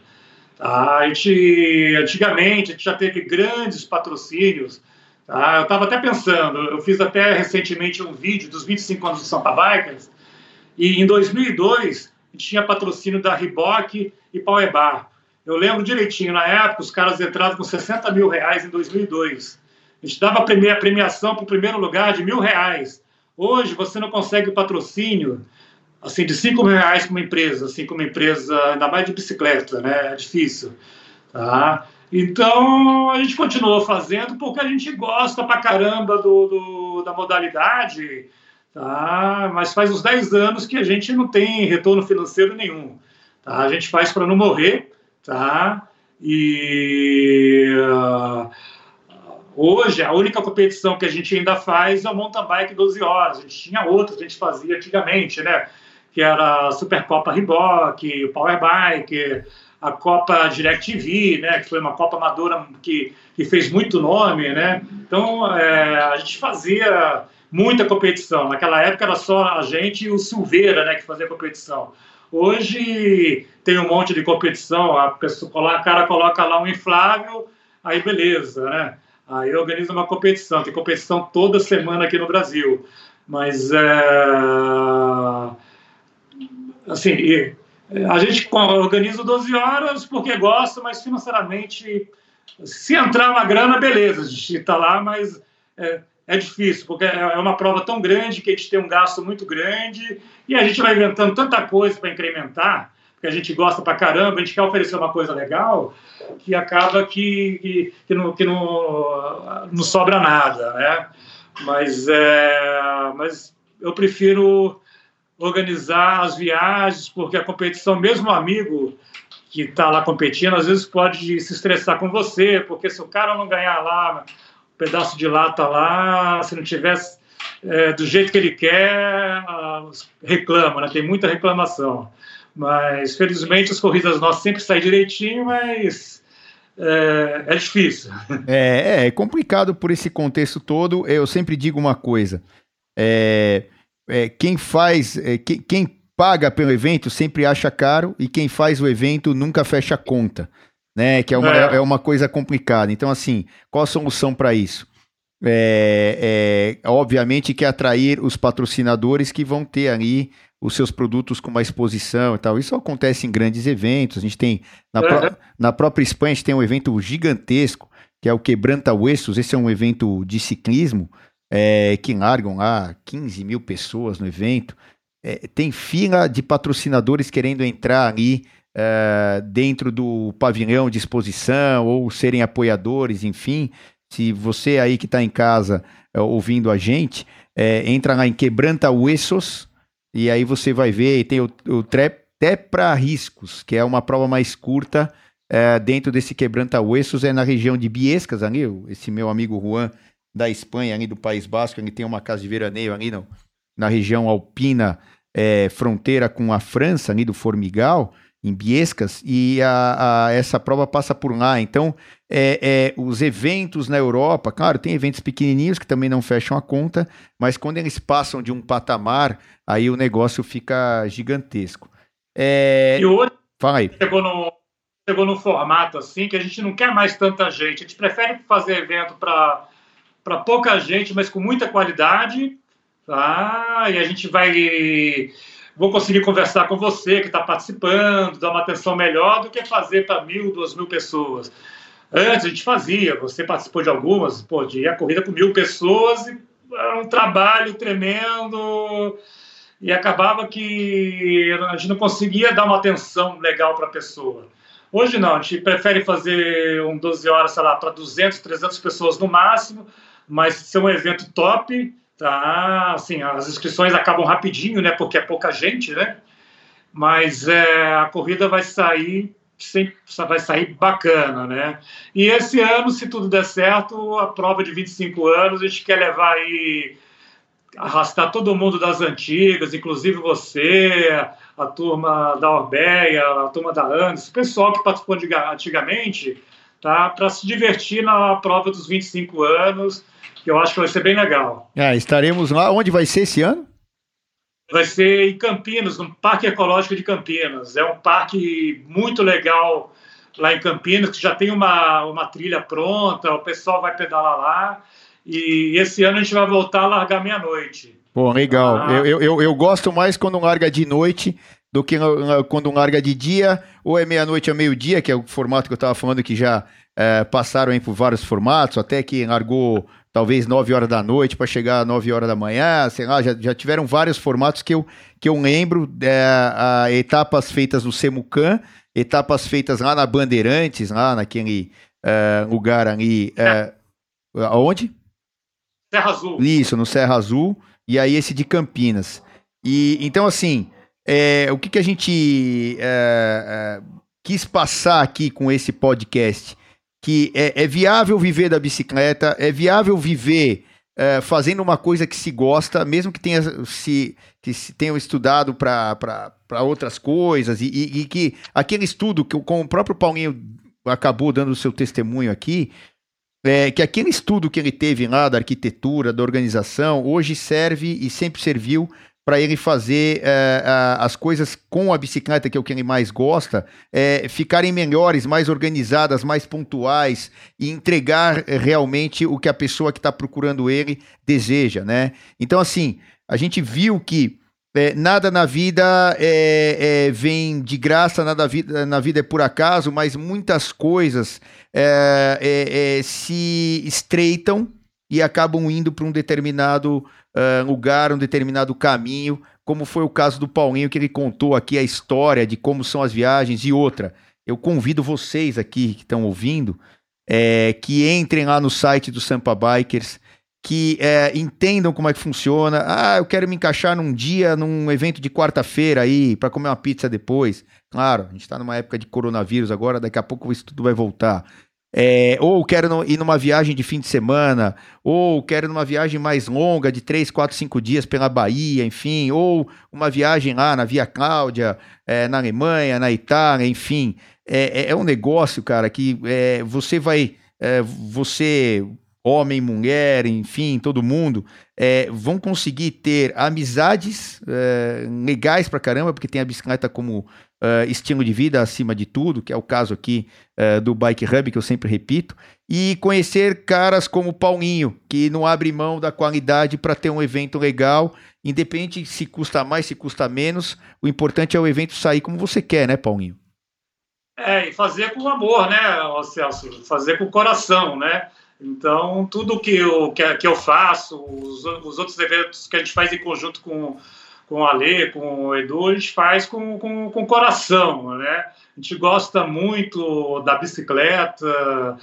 Tá? A gente, antigamente, a gente já teve grandes patrocínios. Tá? Eu estava até pensando, eu fiz até recentemente um vídeo dos 25 anos do Santa Bikers, e em 2002 a gente tinha patrocínio da Reebok e Powerbar. Eu lembro direitinho, na época, os caras entraram com 60 mil reais em 2002. A gente dava a premiação para o primeiro lugar de mil reais. Hoje você não consegue patrocínio assim, de 5 mil reais com uma empresa, assim, com uma empresa, ainda mais de bicicleta, né? É difícil, tá? Então, a gente continuou fazendo porque a gente gosta pra caramba do, do da modalidade, tá? Mas faz uns 10 anos que a gente não tem retorno financeiro nenhum, tá? A gente faz para não morrer, tá? E... Uh, Hoje, a única competição que a gente ainda faz é o mountain bike 12 horas. A gente tinha outras a gente fazia antigamente, né? Que era a Supercopa Reebok, o Power Bike, a Copa DirecTV, né, que foi uma Copa amadora que, que fez muito nome, né? Então, é, a gente fazia muita competição. Naquela época era só a gente e o Silveira, né, que fazia competição. Hoje tem um monte de competição, a, pessoa, a cara coloca lá um inflável, aí beleza, né? Aí organiza uma competição, tem competição toda semana aqui no Brasil. Mas é assim, a gente organiza 12 horas porque gosta, mas financeiramente, se entrar uma grana, beleza, a gente está lá, mas é, é, difícil, porque é, é uma prova tão grande que a gente tem um gasto muito grande e a gente vai inventando tanta coisa para incrementar, porque a gente gosta para caramba, a gente quer oferecer uma coisa legal, que acaba que, que, que, não, que não, não sobra nada, né? Mas, é, mas eu prefiro organizar as viagens, porque a competição, mesmo amigo que está lá competindo, às vezes pode se estressar com você, porque se o cara não ganhar lá, um pedaço de lata lá, se não tivesse é, do jeito que ele quer, reclama, né? tem muita reclamação. Mas, felizmente, as corridas nossas sempre saem direitinho, mas é, é difícil. É, é complicado por esse contexto todo. Eu sempre digo uma coisa. É, é, quem faz, é, quem, quem, paga pelo evento sempre acha caro e quem faz o evento nunca fecha a conta, né? Que é uma, é. é uma coisa complicada. Então, assim, qual a solução para isso? É, é, obviamente que atrair os patrocinadores que vão ter ali os seus produtos com uma exposição e tal. Isso acontece em grandes eventos. A gente tem, na, uhum. na própria Espanha, a gente tem um evento gigantesco, que é o Quebranta Huesos. Esse é um evento de ciclismo, é, que largam lá 15 mil pessoas no evento. É, tem fila de patrocinadores querendo entrar ali é, dentro do pavilhão de exposição ou serem apoiadores, enfim. Se você aí que está em casa é, ouvindo a gente, é, entra lá em Quebranta Huesos e aí você vai ver, e tem o, o Tepra Riscos, que é uma prova mais curta é, dentro desse Quebranta Huesos, é na região de Biescas, ali, esse meu amigo Juan da Espanha, ali do País Basco, ele tem uma casa de veraneio ali no, na região alpina, é, fronteira com a França, ali do Formigal, em Biescas, e a, a, essa prova passa por lá. Então, é, é, os eventos na Europa, claro, tem eventos pequenininhos que também não fecham a conta, mas quando eles passam de um patamar, aí o negócio fica gigantesco. É... E hoje Fala aí. Chegou, no, chegou no formato assim que a gente não quer mais tanta gente, a gente prefere fazer evento para pouca gente, mas com muita qualidade, tá? e a gente vai vou conseguir conversar com você que está participando, dar uma atenção melhor do que fazer para mil, duas mil pessoas. Antes a gente fazia, você participou de algumas, pô, de a corrida com mil pessoas e era um trabalho tremendo e acabava que a gente não conseguia dar uma atenção legal para a pessoa. Hoje não, a gente prefere fazer um 12 horas, sei lá, para 200, 300 pessoas no máximo, mas ser um evento top, Tá, assim, as inscrições acabam rapidinho, né? Porque é pouca gente, né? Mas é, a corrida vai sair sempre vai sair bacana, né? E esse ano, se tudo der certo, a prova de 25 anos, a gente quer levar aí arrastar todo mundo das antigas, inclusive você, a turma da Orbeia, a turma da Andes, o pessoal que participou de, antigamente, tá? Para se divertir na prova dos 25 anos que eu acho que vai ser bem legal. É, estaremos lá. Onde vai ser esse ano? Vai ser em Campinas, no Parque Ecológico de Campinas. É um parque muito legal lá em Campinas, que já tem uma, uma trilha pronta, o pessoal vai pedalar lá. E esse ano a gente vai voltar a largar meia-noite. Pô, legal. Ah. Eu, eu, eu gosto mais quando larga de noite do que quando larga de dia, ou é meia-noite a meio-dia, que é o formato que eu estava falando que já é, passaram aí por vários formatos, até que largou talvez 9 horas da noite para chegar às 9 horas da manhã, sei lá, já, já tiveram vários formatos que eu, que eu lembro, é, a, etapas feitas no Semucan, etapas feitas lá na Bandeirantes, lá naquele é, lugar ali, é, aonde? Serra Azul. Isso, no Serra Azul, e aí esse de Campinas. E então assim, é, o que, que a gente é, é, quis passar aqui com esse podcast? que é, é viável viver da bicicleta, é viável viver é, fazendo uma coisa que se gosta, mesmo que tenha se que se tenham estudado para outras coisas, e, e, e, que aquele estudo que com o próprio Paulinho acabou dando o seu testemunho aqui, é, que aquele estudo que ele teve lá da arquitetura, da organização, hoje serve e sempre serviu para ele fazer é, as coisas com a bicicleta, que é o que ele mais gosta, é, ficarem melhores, mais organizadas, mais pontuais e entregar é, realmente o que a pessoa que está procurando ele deseja, né? Então, assim, a gente viu que é, nada na vida é, é, vem de graça, nada vida, na vida é por acaso, mas muitas coisas se estreitam e acabam indo para um determinado uh, lugar, um determinado caminho, como foi o caso do Paulinho, que ele contou aqui a história de como são as viagens e outra. Eu convido vocês aqui que estão ouvindo é, que entrem lá no site do Sampa Bikers, que é, entendam como é que funciona. Ah, eu quero me encaixar num dia, num evento de quarta-feira aí, para comer uma pizza depois. Claro, a gente está numa época de coronavírus agora, daqui a pouco isso tudo vai voltar. É, ou quero ir numa viagem de fim de semana, ou quero ir numa viagem mais longa, de 3, 4, 5 dias pela Bahia, enfim, ou uma viagem lá na Via Cláudia, é, na Alemanha, na Itália, enfim. É, é, é um negócio, cara, que é, você vai. É, você homem, mulher, enfim, todo mundo, é, vão conseguir ter amizades é, legais pra caramba, porque tem a bicicleta como é, estilo de vida acima de tudo, que é o caso aqui é, do Bike Hub, que eu sempre repito, e conhecer caras como Paulinho, que não abre mão da qualidade para ter um evento legal, independente se custa mais, se custa menos, o importante é o evento sair como você quer, né, Paulinho? É, e fazer com amor, né, Celso? Fazer com o coração, né? Então, tudo que eu, que, que eu faço, os, os, outros eventos que a gente faz em conjunto com, com o Ale, com o Edu, a gente faz com, com, com coração, né? A gente gosta muito da bicicleta,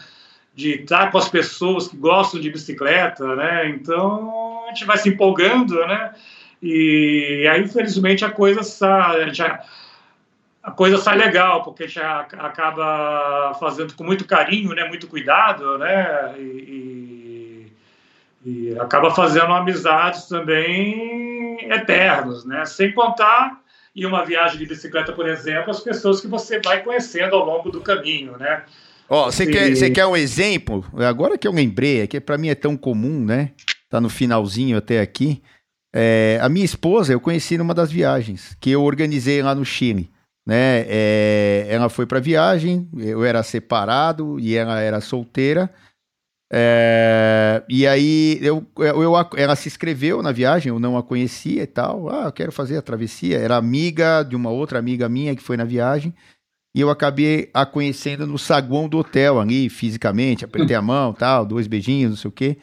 de estar com as pessoas que gostam de bicicleta, né? Então, a gente vai se empolgando, né? E aí, infelizmente, a coisa sai, já, a coisa sai legal, porque já acaba fazendo com muito carinho, né, muito cuidado, né, e, e, e acaba fazendo amizades também eternas, né, sem contar em uma viagem de bicicleta, por exemplo, as pessoas que você vai conhecendo ao longo do caminho, né. Ó, você quer, você quer um exemplo? Agora que eu lembrei, é que para mim é tão comum, né, tá no finalzinho até aqui, é, a minha esposa eu conheci numa das viagens que eu organizei lá no Chile né? É, ela foi para viagem, eu era separado e ela era solteira. É, e aí eu, eu, ela se inscreveu na viagem, eu não a conhecia e tal. Ah, eu quero fazer a travessia. Era amiga de uma outra amiga minha que foi na viagem. E eu acabei a conhecendo no saguão do hotel ali, fisicamente, apertei a mão, tal, dois beijinhos, não sei o quê.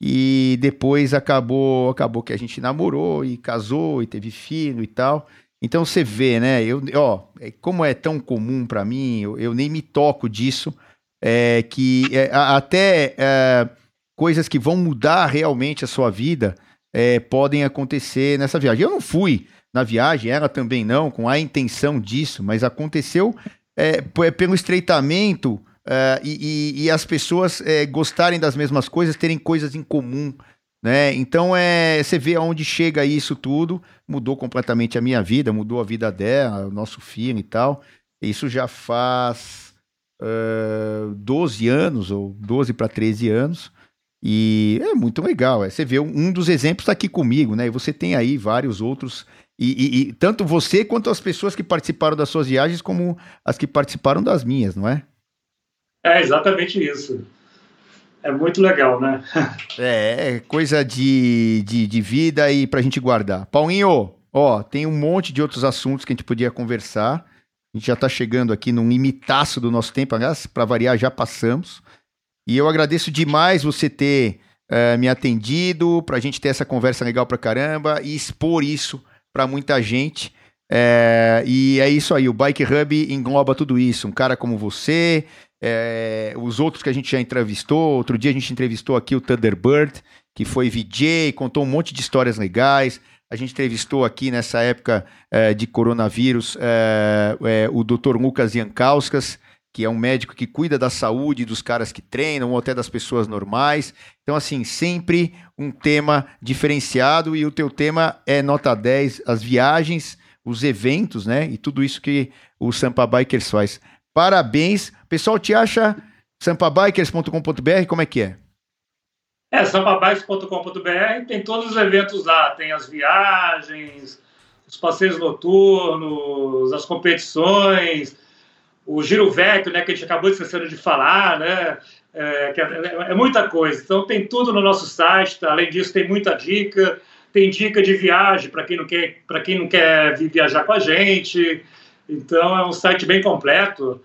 E depois acabou, acabou que a gente namorou e casou e teve filho e tal. Então você vê, né? Eu, ó, é, como é tão comum para mim, eu, eu, nem me toco disso, é, que é, até é, coisas que vão mudar realmente a sua vida é, podem acontecer nessa viagem. Eu não fui na viagem, ela também não, com a intenção disso, mas aconteceu é, pelo estreitamento e, e, e, as pessoas gostarem das mesmas coisas, terem coisas em comum. Né? Então é, você vê aonde chega isso tudo, mudou completamente a minha vida, mudou a vida dela, o nosso filho e tal. Isso já faz uh, 12 anos, ou 12 para 13 anos. E é muito legal. É. Você vê um, dos exemplos está aqui comigo, né? E você tem aí vários outros. E, e, e, tanto você quanto as pessoas que participaram das suas viagens, como as que participaram das minhas, não é? É exatamente isso é muito legal, né? é, é coisa de, de, de vida e pra gente guardar. Paulinho, ó, tem um monte de outros assuntos que a gente podia conversar. A gente já tá chegando aqui num limitaço do nosso tempo, aliás, para variar, já passamos. E eu agradeço demais você ter uh, me atendido, pra gente ter essa conversa legal pra caramba e expor isso pra muita gente. É, e é isso aí, o Bike Hub engloba tudo isso. Um cara como você, é, os outros que a gente já entrevistou, outro dia a gente entrevistou aqui o Thunderbird, que foi VJ, contou um monte de histórias legais. A gente entrevistou aqui nessa época é, de coronavírus é, é o Dr. Lucas Jankauskas, que é um médico que cuida da saúde dos caras que treinam ou até das pessoas normais. Então, assim, sempre um tema diferenciado e o teu tema é nota 10, as viagens, os eventos, né? E tudo isso que o Sampa Bikers faz. Parabéns. Pessoal te acha sampabikers.com.br, como é que é? É, sampabikers.com.br tem todos os eventos lá, tem as viagens, os passeios noturnos, as competições, o Giro Vecchio, né, que a gente acabou esquecendo de falar, né, é, é, é, muita coisa. Então tem tudo no nosso site, tá? além disso tem muita dica, tem dica de viagem para quem não quer, para quem não quer viajar com a gente, então é um site bem completo.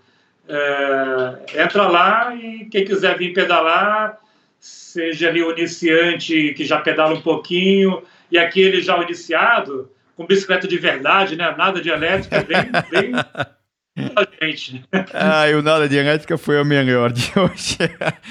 É, entra lá e quem quiser vir pedalar, seja ali o iniciante que já pedala um pouquinho, e aquele já o iniciado, com bicicleta de verdade, né? Nada de elétrica, bem, bem a gente. Ah, e o nada de elétrica foi o melhor de hoje.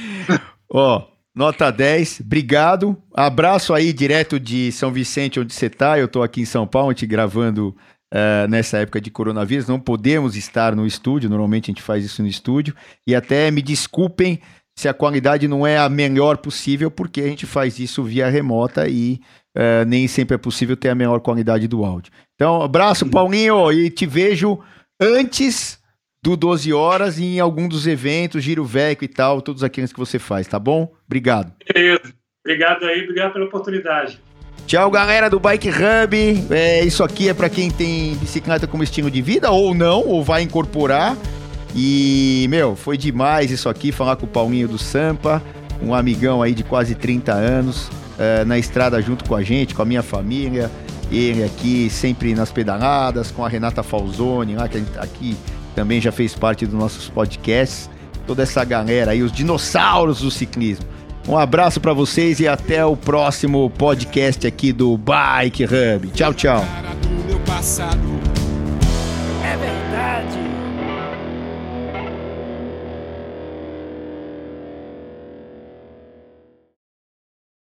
Ó, nota 10, obrigado. Abraço aí direto de São Vicente, onde você tá. Eu tô aqui em São Paulo, te gravando Uh, nessa época de coronavírus, não podemos estar no estúdio, normalmente a gente faz isso no estúdio, e até me desculpem se a qualidade não é a melhor possível, porque a gente faz isso via remota e uh, nem sempre é possível ter a melhor qualidade do áudio. Então, abraço, Paulinho, e te vejo antes do 12 horas em algum dos eventos, Giro Veco e tal, todos aqueles que você faz, tá bom? Obrigado. Beleza. Obrigado aí, obrigado pela oportunidade. Tchau, galera do Bike Hub. É, isso aqui é para quem tem bicicleta como estilo de vida, ou não, ou vai incorporar. E, meu, foi demais isso aqui, falar com o Paulinho do Sampa, um amigão aí de quase 30 anos, é, na estrada junto com a gente, com a minha família. Ele aqui sempre nas pedaladas, com a Renata Falzoni, lá, que aqui também já fez parte dos nossos podcasts. Toda essa galera aí, os dinossauros do ciclismo. Um abraço para vocês e até o próximo podcast aqui do Bike Hub. Tchau, tchau.